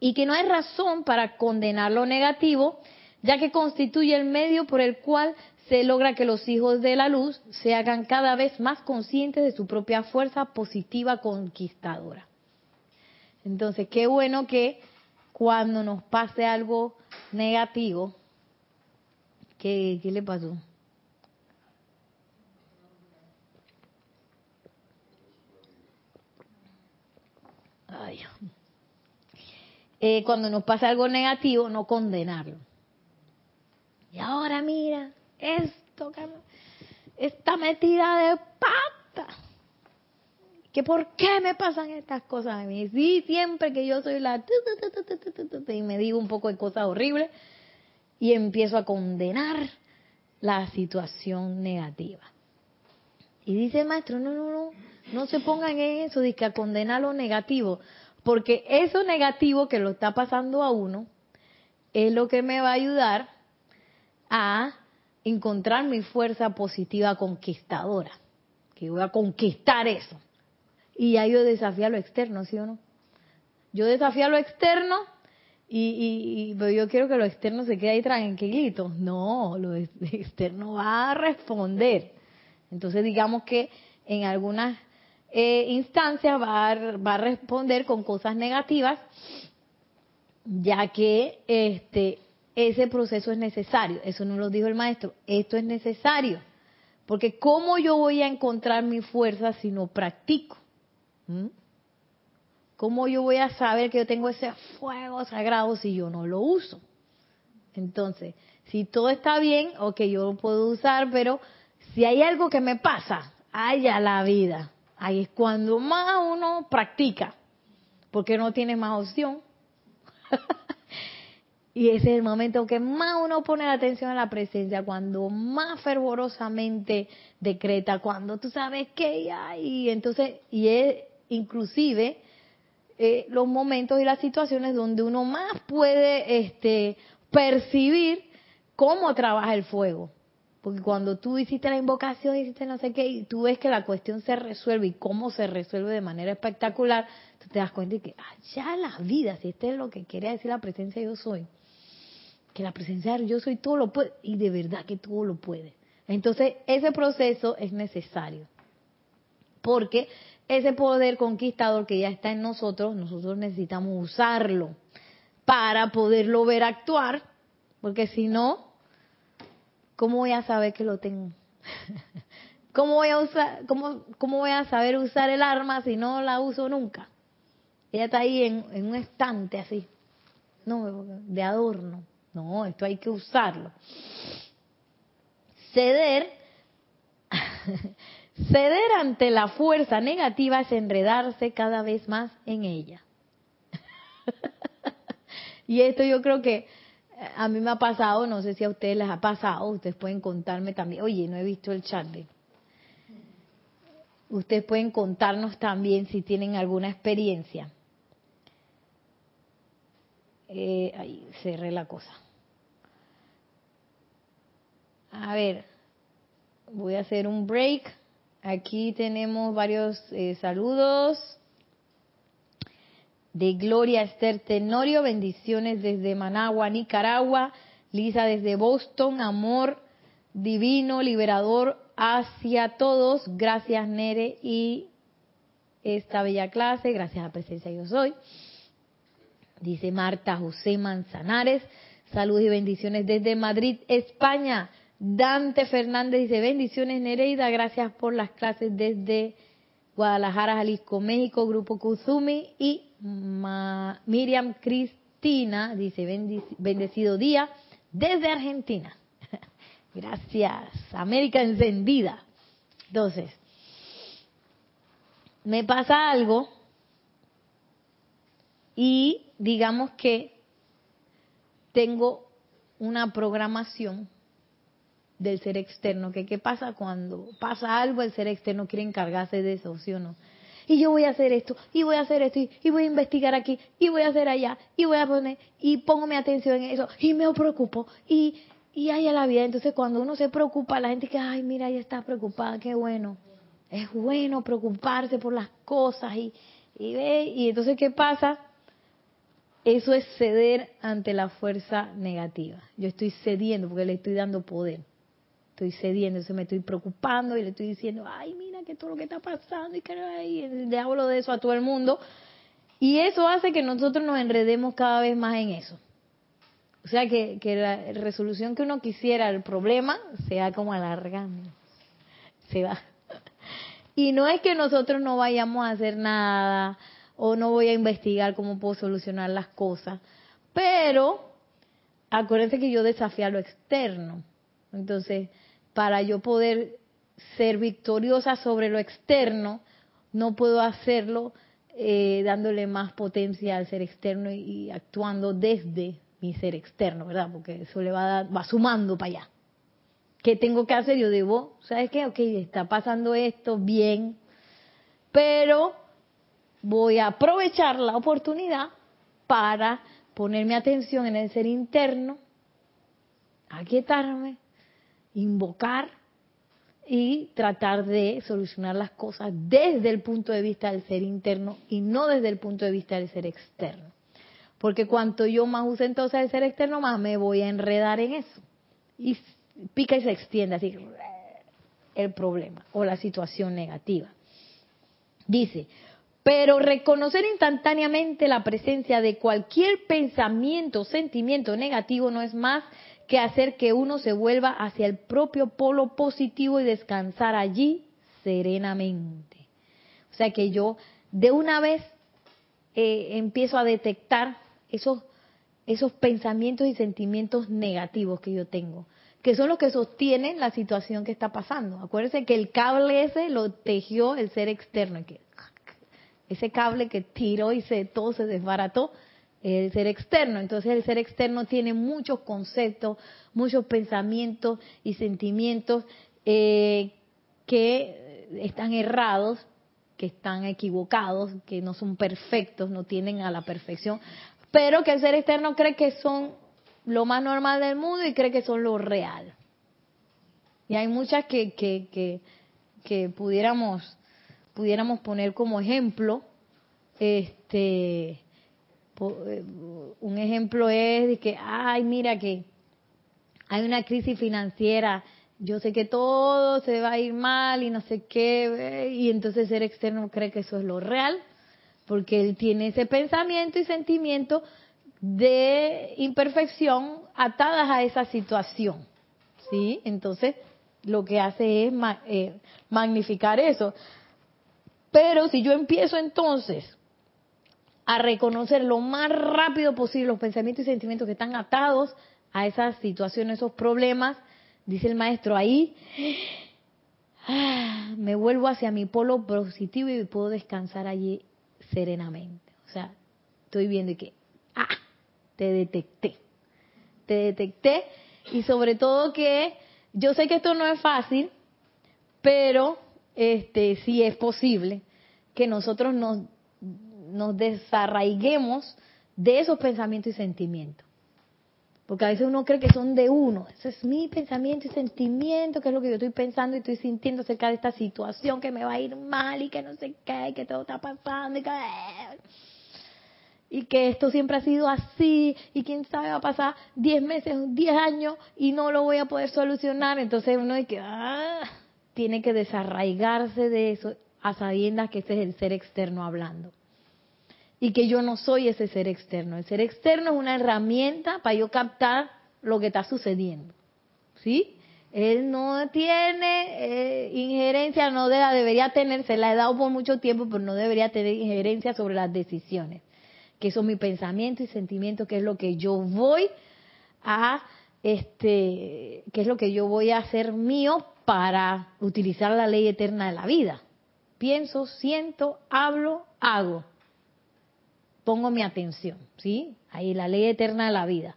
y que no hay razón para condenar lo negativo, ya que constituye el medio por el cual se logra que los hijos de la luz se hagan cada vez más conscientes de su propia fuerza positiva conquistadora. Entonces, qué bueno que cuando nos pase algo negativo, ¿qué, le pasó? Eh, cuando nos pasa algo negativo, no condenarlo. Y ahora mira, esto, está metida de pata. ¿Que por qué me pasan estas cosas a mí? Sí, siempre que yo soy la... Y me digo un poco de cosas horribles y empiezo a condenar la situación negativa. Y dice maestro, no, no, no, no se pongan en eso de que a condenar lo negativo, porque eso negativo que lo está pasando a uno es lo que me va a ayudar a encontrar mi fuerza positiva conquistadora, que voy a conquistar eso. Y ahí yo desafío a lo externo, ¿sí o no? Yo desafío a lo externo y, y, yo quiero que lo externo se quede ahí tranquilito. No, lo [laughs] externo va a responder. Entonces digamos que en algunas eh, instancias va a, va responder con cosas negativas, ya que este ese proceso es necesario. Eso no lo dijo el maestro. Esto es necesario. Porque ¿cómo yo voy a encontrar mi fuerza si no practico? ¿Mm? ¿Cómo yo voy a saber que yo tengo ese fuego sagrado si yo no lo uso? Entonces, si todo está bien, ok, yo lo puedo usar, pero si hay algo que me pasa, haya la vida. Ahí es cuando más uno practica, porque no tiene más opción. [laughs] Y ese es el momento que más uno pone la atención a la presencia, cuando más fervorosamente decreta, cuando tú sabes que hay. Entonces, y es inclusive eh, los momentos y las situaciones donde uno más puede este, percibir cómo trabaja el fuego. Porque cuando tú hiciste la invocación, hiciste no sé qué, y tú ves que la cuestión se resuelve y cómo se resuelve de manera espectacular, tú te das cuenta de que, allá la vida, si este es lo que quería decir la presencia yo soy que la presencia de yo soy todo lo puede y de verdad que todo lo puede. Entonces, ese proceso es necesario. Porque ese poder conquistador que ya está en nosotros, nosotros necesitamos usarlo para poderlo ver actuar, porque si no, ¿cómo voy a saber que lo tengo? [laughs] ¿Cómo voy a usar, cómo, cómo voy a saber usar el arma si no la uso nunca? Ella está ahí en, un estante así, no, de adorno. No, esto hay que usarlo. Ceder, [laughs] ceder ante la fuerza negativa es enredarse cada vez más en ella. [laughs] y esto yo creo que a mí me ha pasado, no sé si a ustedes les ha pasado, ustedes pueden contarme también, oye, no he visto el chat de... Ustedes pueden contarnos también si tienen alguna experiencia. Eh, ahí cerré la cosa. A ver, voy a hacer un break. Aquí tenemos varios eh, saludos. De Gloria Esther Tenorio, bendiciones desde Managua, Nicaragua. Lisa desde Boston, amor divino, liberador hacia todos. Gracias Nere y esta bella clase, gracias a la presencia yo soy. Dice Marta José Manzanares, saludos y bendiciones desde Madrid, España. Dante Fernández dice, bendiciones Nereida, gracias por las clases desde Guadalajara, Jalisco, México, Grupo Kuzumi y Miriam Cristina, dice, bendecido día desde Argentina. [laughs] Gracias, América encendida. Entonces, me pasa algo y digamos que tengo una programación del ser externo, que qué pasa cuando pasa algo, el ser externo quiere encargarse de eso, ¿sí o no? Y yo voy a hacer esto, y voy a hacer esto, y voy a investigar aquí, y voy a hacer allá, y voy a poner, y pongo mi atención en eso, y me preocupo, y, y hay a la vida. Entonces cuando uno se preocupa, la gente que, ay, mira, ella está preocupada, qué bueno. Es bueno preocuparse por las cosas y, y ve, y entonces ¿qué pasa? Eso es ceder ante la fuerza negativa. Yo estoy cediendo porque le estoy dando poder estoy cediendo, se me estoy preocupando y le estoy diciendo, ay, mira que todo lo que está pasando y que le hablo de eso a todo el mundo. Y eso hace que nosotros nos enredemos cada vez más en eso. O sea que, que la resolución que uno quisiera al problema se va como alargando. Se va. [laughs] Y no es que nosotros no vayamos a hacer nada o no voy a investigar cómo puedo solucionar las cosas, pero acuérdense que yo desafío a lo externo. Entonces, para yo poder ser victoriosa sobre lo externo, no puedo hacerlo eh, dándole más potencia al ser externo y, actuando desde mi ser externo, ¿verdad? Porque eso le va, va sumando para allá. ¿Qué tengo que hacer? Yo debo, ¿sabes qué? Ok, está pasando esto, bien, pero voy a aprovechar la oportunidad para poner mi atención en el ser interno, aquietarme, invocar y tratar de solucionar las cosas desde el punto de vista del ser interno y no desde el punto de vista del ser externo. Porque cuanto yo más use entonces el ser externo, más me voy a enredar en eso. Y pica y se extiende así el problema o la situación negativa. Dice, pero reconocer instantáneamente la presencia de cualquier pensamiento o sentimiento negativo no es más que hacer que uno se vuelva hacia el propio polo positivo y descansar allí serenamente. O sea que yo de una vez eh, empiezo a detectar esos, esos pensamientos y sentimientos negativos que yo tengo, que son los que sostienen la situación que está pasando. Acuérdense que el cable ese lo tejió el ser externo, que ese cable que tiró y se todo se desbarató el ser externo. Entonces el ser externo tiene muchos conceptos, muchos pensamientos y sentimientos eh, que están errados, que están equivocados, que no son perfectos, no tienen a la perfección, pero que el ser externo cree que son lo más normal del mundo y cree que son lo real. Y hay muchas que, que, que, que pudiéramos, pudiéramos poner como ejemplo, este, un ejemplo es de que, ay, mira que hay una crisis financiera, yo sé que todo se va a ir mal y no sé qué, y entonces el externo cree que eso es lo real, porque él tiene ese pensamiento y sentimiento de imperfección atadas a esa situación, ¿sí? Entonces, lo que hace es eh, magnificar eso. Pero si yo empiezo entonces a reconocer lo más rápido posible los pensamientos y sentimientos que están atados a esas situaciones, esos problemas, dice el maestro, ahí ah, me vuelvo hacia mi polo positivo y puedo descansar allí serenamente. O sea, estoy viendo que, ah, te detecté, te detecté y sobre todo que yo sé que esto no es fácil, pero este sí es posible que nosotros nos nos desarraiguemos de esos pensamientos y sentimientos. Porque a veces uno cree que son de uno. Ese es mi pensamiento y sentimiento, que es lo que yo estoy pensando y estoy sintiendo acerca de esta situación que me va a ir mal y que no sé qué, que todo está pasando y que, y que esto siempre ha sido así y quién sabe va a pasar 10 meses, 10 años y no lo voy a poder solucionar. Entonces uno que, ah, tiene que desarraigarse de eso a sabiendas que ese es el ser externo hablando y que yo no soy ese ser externo. El ser externo es una herramienta para yo captar lo que está sucediendo. ¿Sí? Él no tiene eh, injerencia, no debería tener, se la he dado por mucho tiempo, pero no debería tener injerencia sobre las decisiones, que son mi pensamiento y sentimiento, que es lo que yo voy a, este, que es lo que yo voy a hacer mío para utilizar la ley eterna de la vida. Pienso, siento, hablo, hago. Pongo mi atención, ¿sí? Ahí la ley eterna de la vida.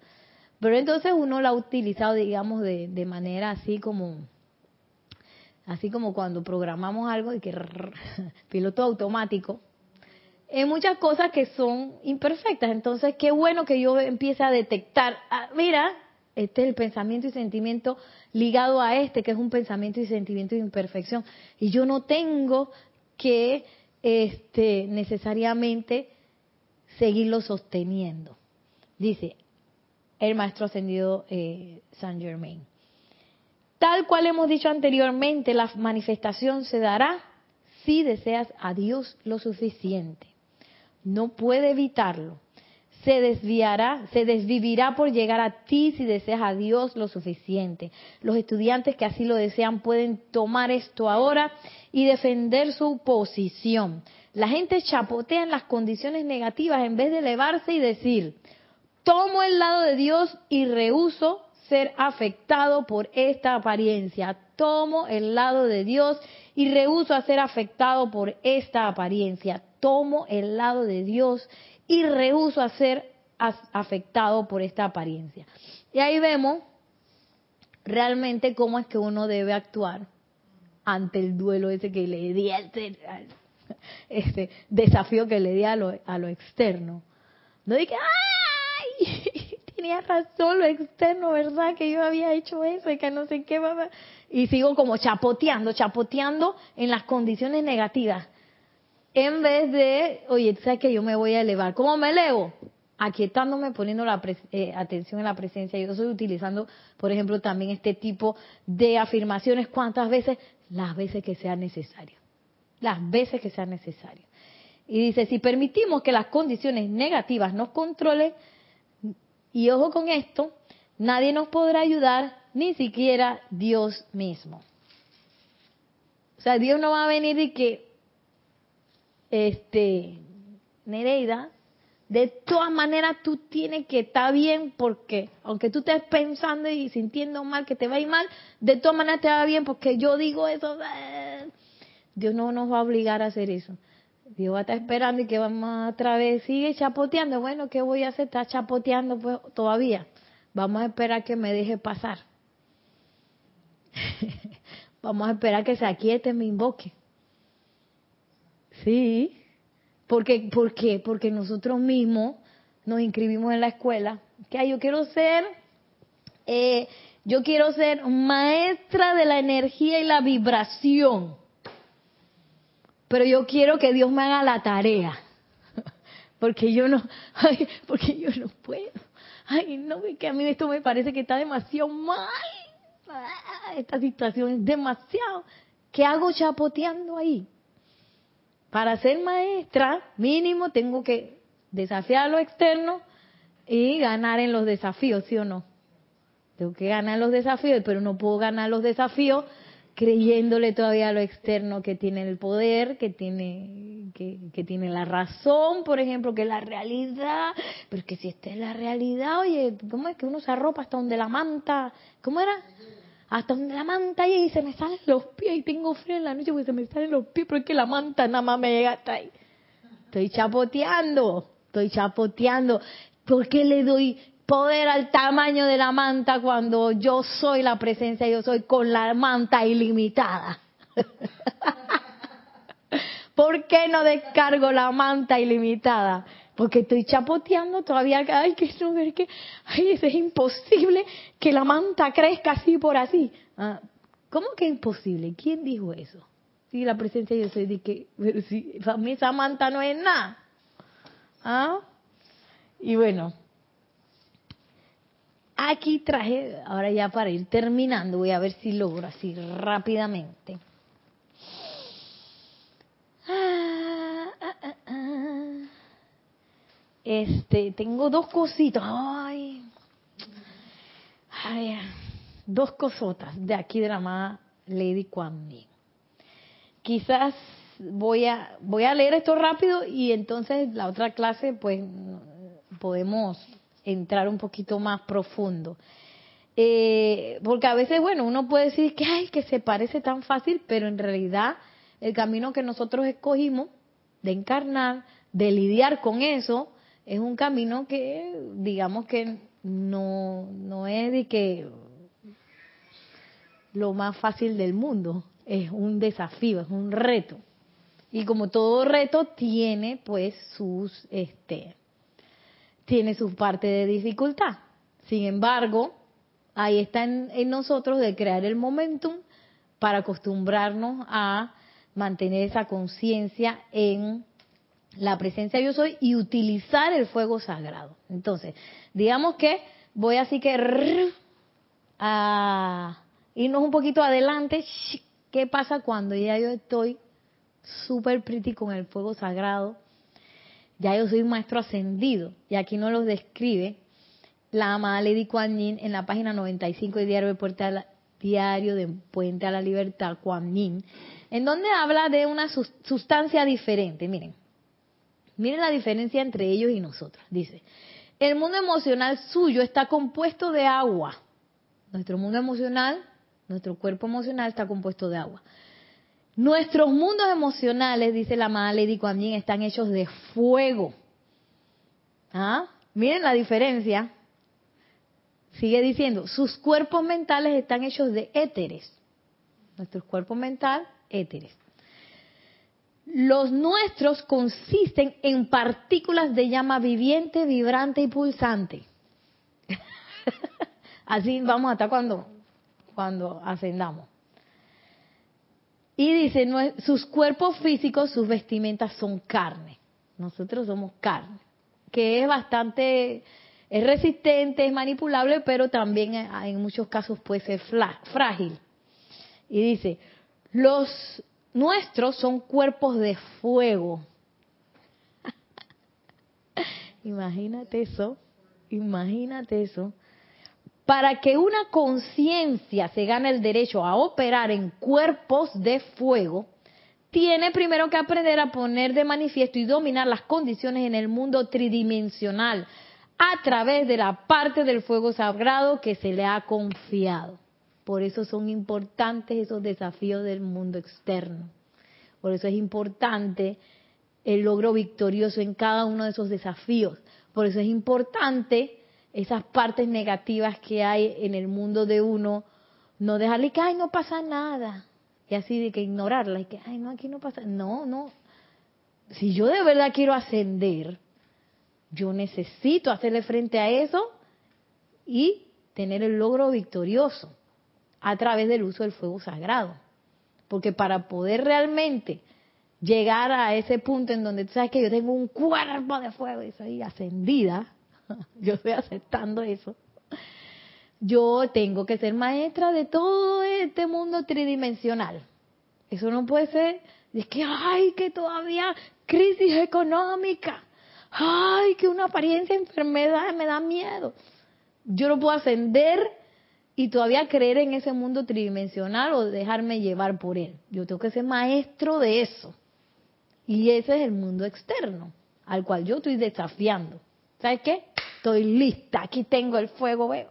Pero entonces uno la ha utilizado, digamos, de, de manera así como, así como cuando programamos algo y que [laughs] piloto automático, en muchas cosas que son imperfectas. Entonces, qué bueno que yo empiece a detectar, ah, mira, este es el pensamiento y sentimiento ligado a este, que es un pensamiento y sentimiento de imperfección. Y yo no tengo que este, necesariamente seguirlo sosteniendo. Dice el maestro ascendido eh, San Germain. Tal cual hemos dicho anteriormente, la manifestación se dará si deseas a Dios lo suficiente. No puede evitarlo se desviará, se desvivirá por llegar a ti si deseas a Dios lo suficiente. Los estudiantes que así lo desean pueden tomar esto ahora y defender su posición. La gente chapotea en las condiciones negativas en vez de elevarse y decir, tomo el lado de Dios y rehuso ser afectado por esta apariencia. Tomo el lado de Dios y rehuso a ser afectado por esta apariencia. Tomo el lado de Dios y rehuso a ser afectado por esta apariencia. Y ahí vemos realmente cómo es que uno debe actuar ante el duelo ese que le di al [laughs] este desafío que le di a lo, a lo externo. No dije, ¡ay! [laughs] Tenía razón lo externo, ¿verdad? Que yo había hecho eso y que no sé qué. Y sigo como chapoteando, chapoteando en las condiciones negativas en vez de, oye, ¿sabes que yo me voy a elevar? ¿Cómo me elevo? Aquietándome, poniendo la eh, atención en la presencia. Yo estoy utilizando, por ejemplo, también este tipo de afirmaciones. ¿Cuántas veces? Las veces que sea necesario. Las veces que sea necesario. Y dice, si permitimos que las condiciones negativas nos controlen, y ojo con esto, nadie nos podrá ayudar, ni siquiera Dios mismo. O sea, Dios no va a venir y que este, Nereida, de todas maneras tú tienes que estar bien porque aunque tú estés pensando y sintiendo mal que te va a ir mal, de todas maneras te va bien porque yo digo eso. Eh, Dios no nos va a obligar a hacer eso. Dios va a estar esperando y que vamos otra vez, sigue chapoteando. Bueno, ¿qué voy a hacer? Está chapoteando pues todavía. Vamos a esperar que me deje pasar. [laughs] vamos a esperar que se aquiete, me invoque. Sí. Porque, ¿Por qué? Porque nosotros mismos nos inscribimos en la escuela. Que yo quiero ser, eh, yo quiero ser maestra de la energía y la vibración. Pero yo quiero que Dios me haga la tarea. [laughs] Porque yo no, [laughs] ay, porque yo no puedo. Ay, no, que a mí esto me parece que está demasiado mal. Ah, esta situación es demasiado. ¿Qué hago chapoteando ahí? Para ser maestra, mínimo tengo que desafiar lo externo y ganar en los desafíos, ¿sí o no? Tengo que ganar los desafíos, pero no puedo ganar los desafíos creyéndole todavía a lo externo que tiene el poder, que tiene, que, que tiene la razón, por ejemplo, que la realidad, pero que si esta es la realidad, oye, ¿cómo es que uno se arropa hasta donde la manta? ¿Cómo era? Hasta donde la manta y se me salen los pies y tengo frío en la noche porque se me salen los pies, pero es que la manta nada más me llega hasta ahí. Estoy chapoteando, estoy chapoteando. ¿Por qué le doy poder al tamaño de la manta cuando yo soy la presencia, yo soy con la manta ilimitada? [laughs] ¿Por qué no descargo la manta ilimitada? Porque estoy chapoteando todavía, ay, que no, ver que, ay, es imposible que la manta crezca así por así. Ah, ¿Cómo que es imposible? ¿Quién dijo eso? Sí, la presencia yo soy de que, pero si, para mí esa manta no es nada. ¿Ah? Y bueno, aquí traje, ahora ya para ir terminando, voy a ver si logro así rápidamente. Ah, ah, ah, ah. Este, tengo dos cositas. Ay. Ay. dos cosotas de aquí de la amada Lady Kuan Yin. Quizás voy a voy a leer esto rápido y entonces la otra clase pues podemos entrar un poquito más profundo. Eh, porque a veces, bueno, uno puede decir que, ay, que se parece tan fácil, pero en realidad el camino que nosotros escogimos de encarnar, de lidiar con eso, es un camino que, digamos que no, no es de que lo más fácil del mundo, es un desafío, es un reto. Y como todo reto tiene pues sus este tiene su parte de dificultad. Sin embargo, ahí está en, nosotros de crear el momentum para acostumbrarnos a mantener esa conciencia en la presencia yo soy y utilizar el fuego sagrado. Entonces, digamos que voy así que a irnos un poquito adelante. ¿Qué pasa cuando ya yo estoy súper pretty con el fuego sagrado? Ya yo soy maestro ascendido. Y aquí nos lo describe la amada Lady Kuan Yin en la página 95 del diario de Puente a la, diario de Puente a la Libertad, Kuan Yin, en donde habla de una sustancia diferente. Miren, miren la diferencia entre ellos y nosotros. Dice, el mundo emocional suyo está compuesto de agua. Nuestro mundo emocional, nuestro cuerpo emocional está compuesto de agua. Nuestros mundos emocionales, dice la amada Lady Kuan Yin, están hechos de fuego. ¿Ah? Miren la diferencia. Sigue diciendo, sus cuerpos mentales están hechos de éteres. Nuestro cuerpo mental, éteres. Los nuestros consisten en partículas de llama viviente, vibrante y pulsante. [laughs] Así vamos hasta cuando, cuando ascendamos. Y dice, sus cuerpos físicos, sus vestimentas son carne. Nosotros somos carne, que es bastante, es resistente, es manipulable, pero también en muchos casos puede ser frágil. Y dice, los nuestros son cuerpos de fuego. [laughs] imagínate eso, imagínate eso para que una conciencia se gane el derecho a operar en cuerpos de fuego, tiene primero que aprender a poner de manifiesto y dominar las condiciones en el mundo tridimensional a través de la parte del fuego sagrado que se le ha confiado. Por eso son importantes esos desafíos del mundo externo. Por eso es importante el logro victorioso en cada uno de esos desafíos. Por eso es importante esas partes negativas que hay en el mundo de uno, no dejarle que, ay, no pasa nada. Y así de que ignorarla y que, ay, no, aquí no pasa. No, no. Si yo de verdad quiero ascender, yo necesito hacerle frente a eso y tener el logro victorioso a través del uso del fuego sagrado. Porque para poder realmente llegar a ese punto en donde tú sabes que yo tengo un cuerpo de fuego y soy ascendida, [laughs] yo estoy aceptando eso. Yo tengo que ser maestra de todo este mundo tridimensional. Eso no puede ser, es que, ay, que todavía crisis económica, ay, que una apariencia de enfermedad me da miedo. Yo no puedo ascender y todavía creer en ese mundo tridimensional o dejarme llevar por él. Yo tengo que ser maestro de eso. Y ese es el mundo externo, al cual yo estoy desafiando. ¿Sabes qué? Estoy lista, aquí tengo el fuego, veo.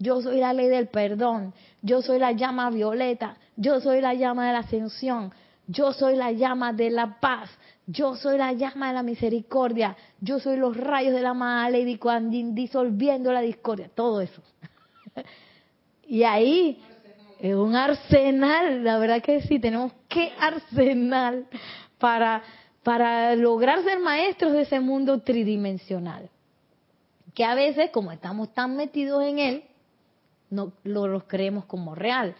Yo soy la ley del perdón, yo soy la llama violeta, yo soy la llama de la ascensión, yo soy la llama de la paz, yo soy la llama de la misericordia, yo soy los rayos de la mala Lady Kuan disolviendo la discordia, todo eso. [laughs] y ahí es un arsenal, la verdad que sí, tenemos que arsenal para para lograr ser maestros de ese mundo tridimensional. Que a veces, como estamos tan metidos en él, no lo, los creemos como real.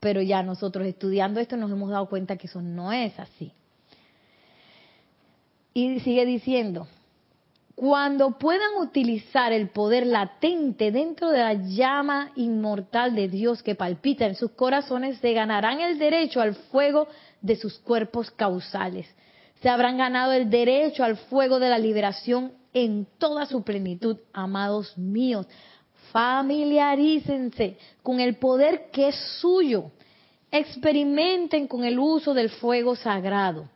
Pero ya nosotros estudiando esto nos hemos dado cuenta que eso no es así. Y sigue diciendo, cuando puedan utilizar el poder latente dentro de la llama inmortal de Dios que palpita en sus corazones, se ganarán el derecho al fuego de sus cuerpos causales se habrán ganado el derecho al fuego de la liberación en toda su plenitud, amados míos. familiarícense con el poder que es suyo. Experimenten con el uso del fuego sagrado.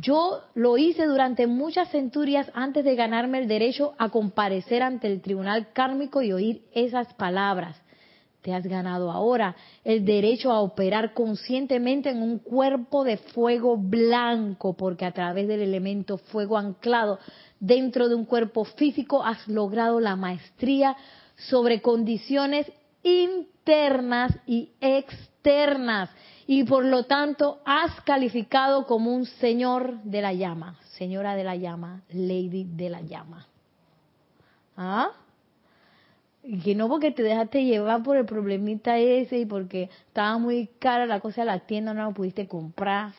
Yo lo hice durante muchas centurias antes de ganarme el derecho a comparecer ante el tribunal kármico y oír esas palabras. Te has ganado ahora el derecho a operar conscientemente en un cuerpo de fuego blanco, porque a través del elemento fuego anclado dentro de un cuerpo físico has logrado la maestría sobre condiciones internas y externas y por lo tanto has calificado como un señor de la llama, señora de la llama, lady de la llama. ¿Ah? Y que no porque te dejaste llevar por el problemita ese y porque estaba muy cara la cosa de la tienda, no lo pudiste comprar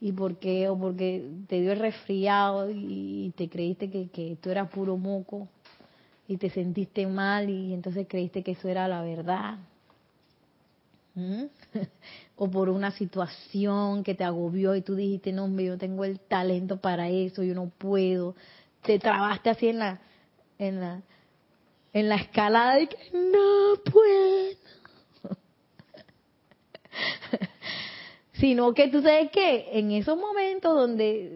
y porque o porque te dio el resfriado y te creíste que, que tú eras puro moco y te sentiste mal y entonces creíste que eso era la verdad. [laughs] O por una situación que te agobió y tú dijiste, no, hombre, yo tengo el talento para eso, yo no puedo. Te trabaste así en la, en la, en la escalada y que no puedo. [laughs] Sino que tú sabes que en esos momentos donde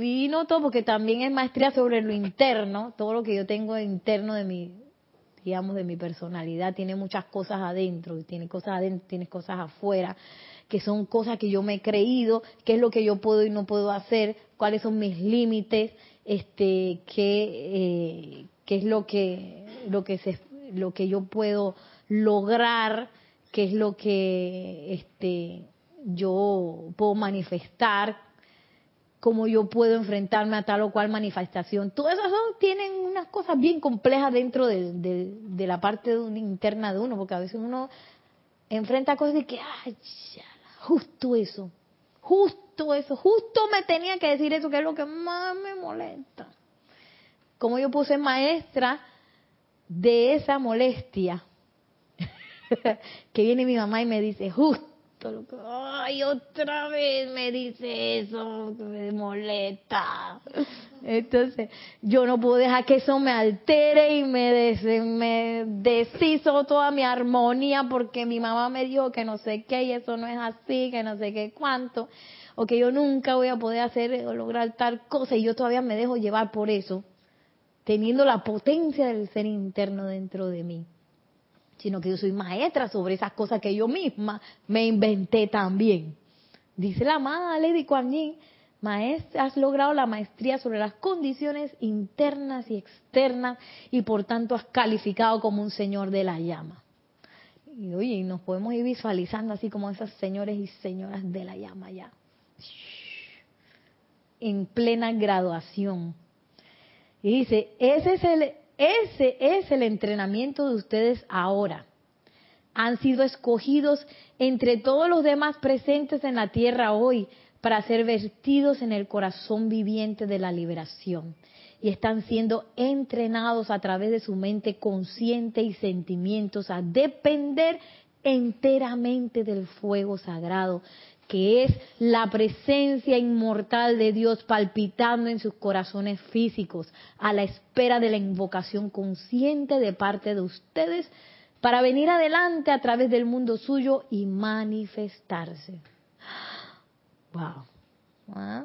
vino todo, porque también es maestría sobre lo interno, todo lo que yo tengo interno de mi, digamos, de mi personalidad, tiene muchas cosas adentro, tiene cosas adentro, tiene cosas afuera, que son cosas que yo me he creído, qué es lo que yo puedo y no puedo hacer, cuáles son mis límites, este, qué, eh, qué es lo que, lo que se, lo que yo puedo lograr, qué es lo que, este, yo puedo manifestar, cómo yo puedo enfrentarme a tal o cual manifestación. Todo eso tienen unas cosas bien complejas dentro de, la parte interna de uno, porque a veces uno enfrenta cosas de que, ay, justo eso, justo eso, justo me tenía que decir eso, que es lo que más me molesta. Como yo puse maestra de esa molestia, [laughs] que viene mi mamá y me dice, justo ay, otra vez me dice eso, me molesta. Entonces, yo no puedo dejar que eso me altere y me, des, me deshizo toda mi armonía porque mi mamá me dijo que no sé qué y eso no es así, que no sé qué cuánto, o que yo nunca voy a poder hacer o lograr tal cosa y yo todavía me dejo llevar por eso, teniendo la potencia del ser interno dentro de mí sino que yo soy maestra sobre esas cosas que yo misma me inventé también. Dice la amada Lady Kuan Yin, maestra, has logrado la maestría sobre las condiciones internas y externas y por tanto has calificado como un señor de la llama. Y oye, nos podemos ir visualizando así como esos señores y señoras de la llama ya. En plena graduación. Y dice, ese es el ese es el entrenamiento de ustedes ahora. Han sido escogidos entre todos los demás presentes en la tierra hoy para ser vertidos en el corazón viviente de la liberación. Y están siendo entrenados a través de su mente consciente y sentimientos a depender enteramente del fuego sagrado que es la presencia inmortal de Dios palpitando en sus corazones físicos, a la espera de la invocación consciente de parte de ustedes para venir adelante a través del mundo suyo y manifestarse. Wow. ¿Ah?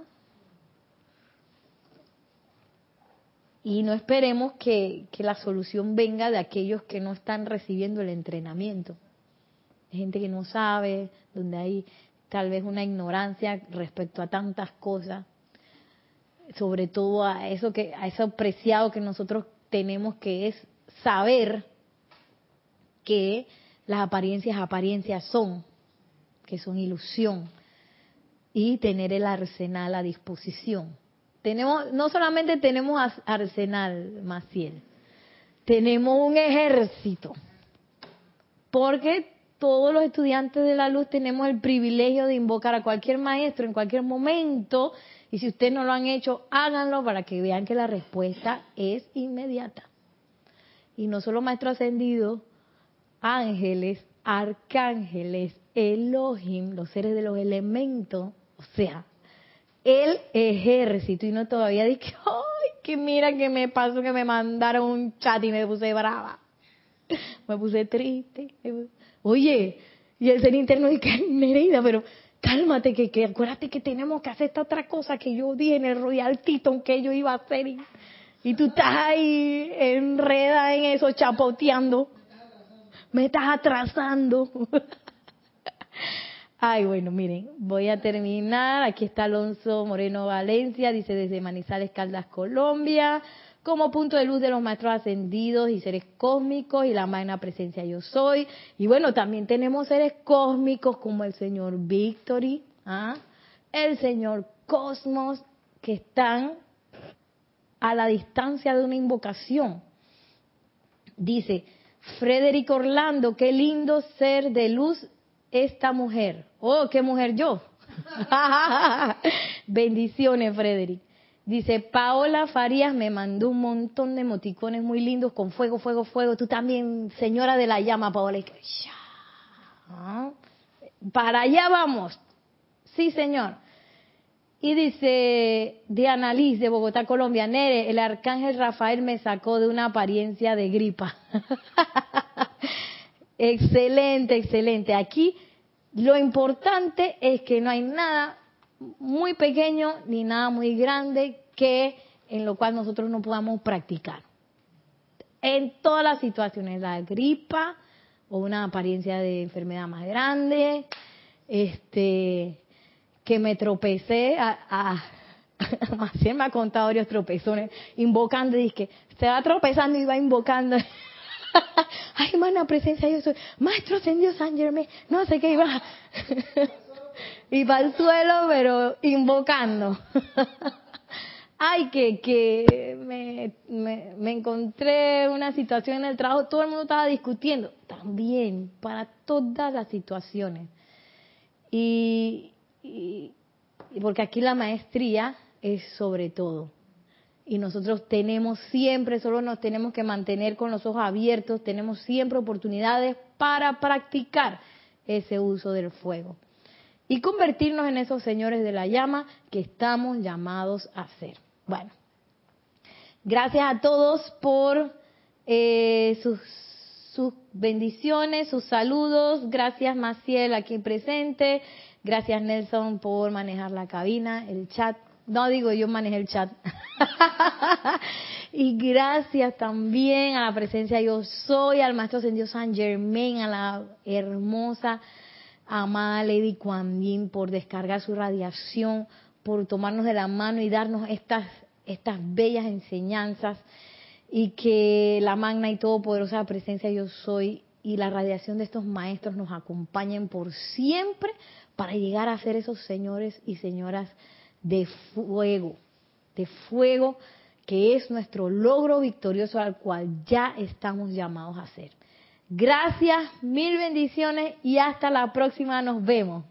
Y no esperemos que, que, la solución venga de aquellos que no están recibiendo el entrenamiento. Hay gente que no sabe, donde hay tal vez una ignorancia respecto a tantas cosas, sobre todo a eso que a eso preciado que nosotros tenemos que es saber que las apariencias apariencias son, que son ilusión y tener el arsenal a disposición. Tenemos no solamente tenemos arsenal, Maciel, tenemos un ejército. Porque todos los estudiantes de la luz tenemos el privilegio de invocar a cualquier maestro en cualquier momento y si ustedes no lo han hecho, háganlo para que vean que la respuesta es inmediata. Y no solo maestro ascendido, ángeles, arcángeles, Elohim, los seres de los elementos, o sea, el ejército. Y no todavía dije, ay, que mira que me pasó que me mandaron un chat y me puse brava. [laughs] me puse triste. Oye, y el ser interno dice, Nereida, pero cálmate, que, que acuérdate que tenemos que hacer esta otra cosa que yo di en el Royal Teton que yo iba a hacer. Y, y tú estás ahí enreda en eso, chapoteando. Me estás atrasando. [laughs] Ay, bueno, miren, voy a terminar. Aquí está Alonso Moreno Valencia, dice desde Manizales, Caldas, Colombia como punto de luz de los maestros ascendidos y seres cósmicos y la magna presencia yo soy. Y bueno, también tenemos seres cósmicos como el señor Victory, ¿ah? el señor Cosmos, que están a la distancia de una invocación. Dice, Frederick Orlando, qué lindo ser de luz esta mujer. Oh, qué mujer yo. [laughs] Bendiciones, Frederick. Dice, Paola Farías me mandó un montón de emoticones muy lindos con fuego, fuego, fuego. Tú también, señora de la llama, Paola. ¿Ah? Para allá vamos. Sí, señor. Y dice Diana Liz de Bogotá, Colombia, Nere, el arcángel Rafael me sacó de una apariencia de gripa. [laughs] excelente, excelente. Aquí lo importante es que no hay nada muy pequeño ni nada muy grande que en lo cual nosotros no podamos practicar. En todas las situaciones, la gripa o una apariencia de enfermedad más grande, este, que me tropecé, a, a, [laughs] me ha contado varios tropezones, invocando, y que se va tropezando y va invocando. [laughs] Ay, hermana, presencia, yo soy maestro ascendido San Germán, no sé qué iba. [laughs] y para el suelo, pero invocando. [laughs] Ay, que, que me, me, me, encontré una situación en el trabajo, todo el mundo estaba discutiendo. También, para todas las situaciones. Y, y, porque aquí la maestría es sobre todo. Y nosotros tenemos siempre, solo nos tenemos que mantener con los ojos abiertos, tenemos siempre oportunidades para practicar ese uso del fuego y convertirnos en esos señores de la llama que estamos llamados a ser. Bueno, gracias a todos por eh, sus, bendiciones, sus saludos. Gracias Maciel aquí presente. Gracias Nelson por manejar la cabina, el chat. No digo yo manejé el chat. [laughs] y gracias también a la presencia yo soy, al Maestro Ascendido San Germain, a la hermosa amada Lady Kuan Yin por descargar su radiación, por tomarnos de la mano y darnos estas, estas bellas enseñanzas y que la magna y todopoderosa presencia yo soy y la radiación de estos maestros nos acompañen por siempre para llegar a ser esos señores y señoras de fuego, de fuego que es nuestro logro victorioso al cual ya estamos llamados a ser. Gracias, mil bendiciones y hasta la próxima. Nos vemos.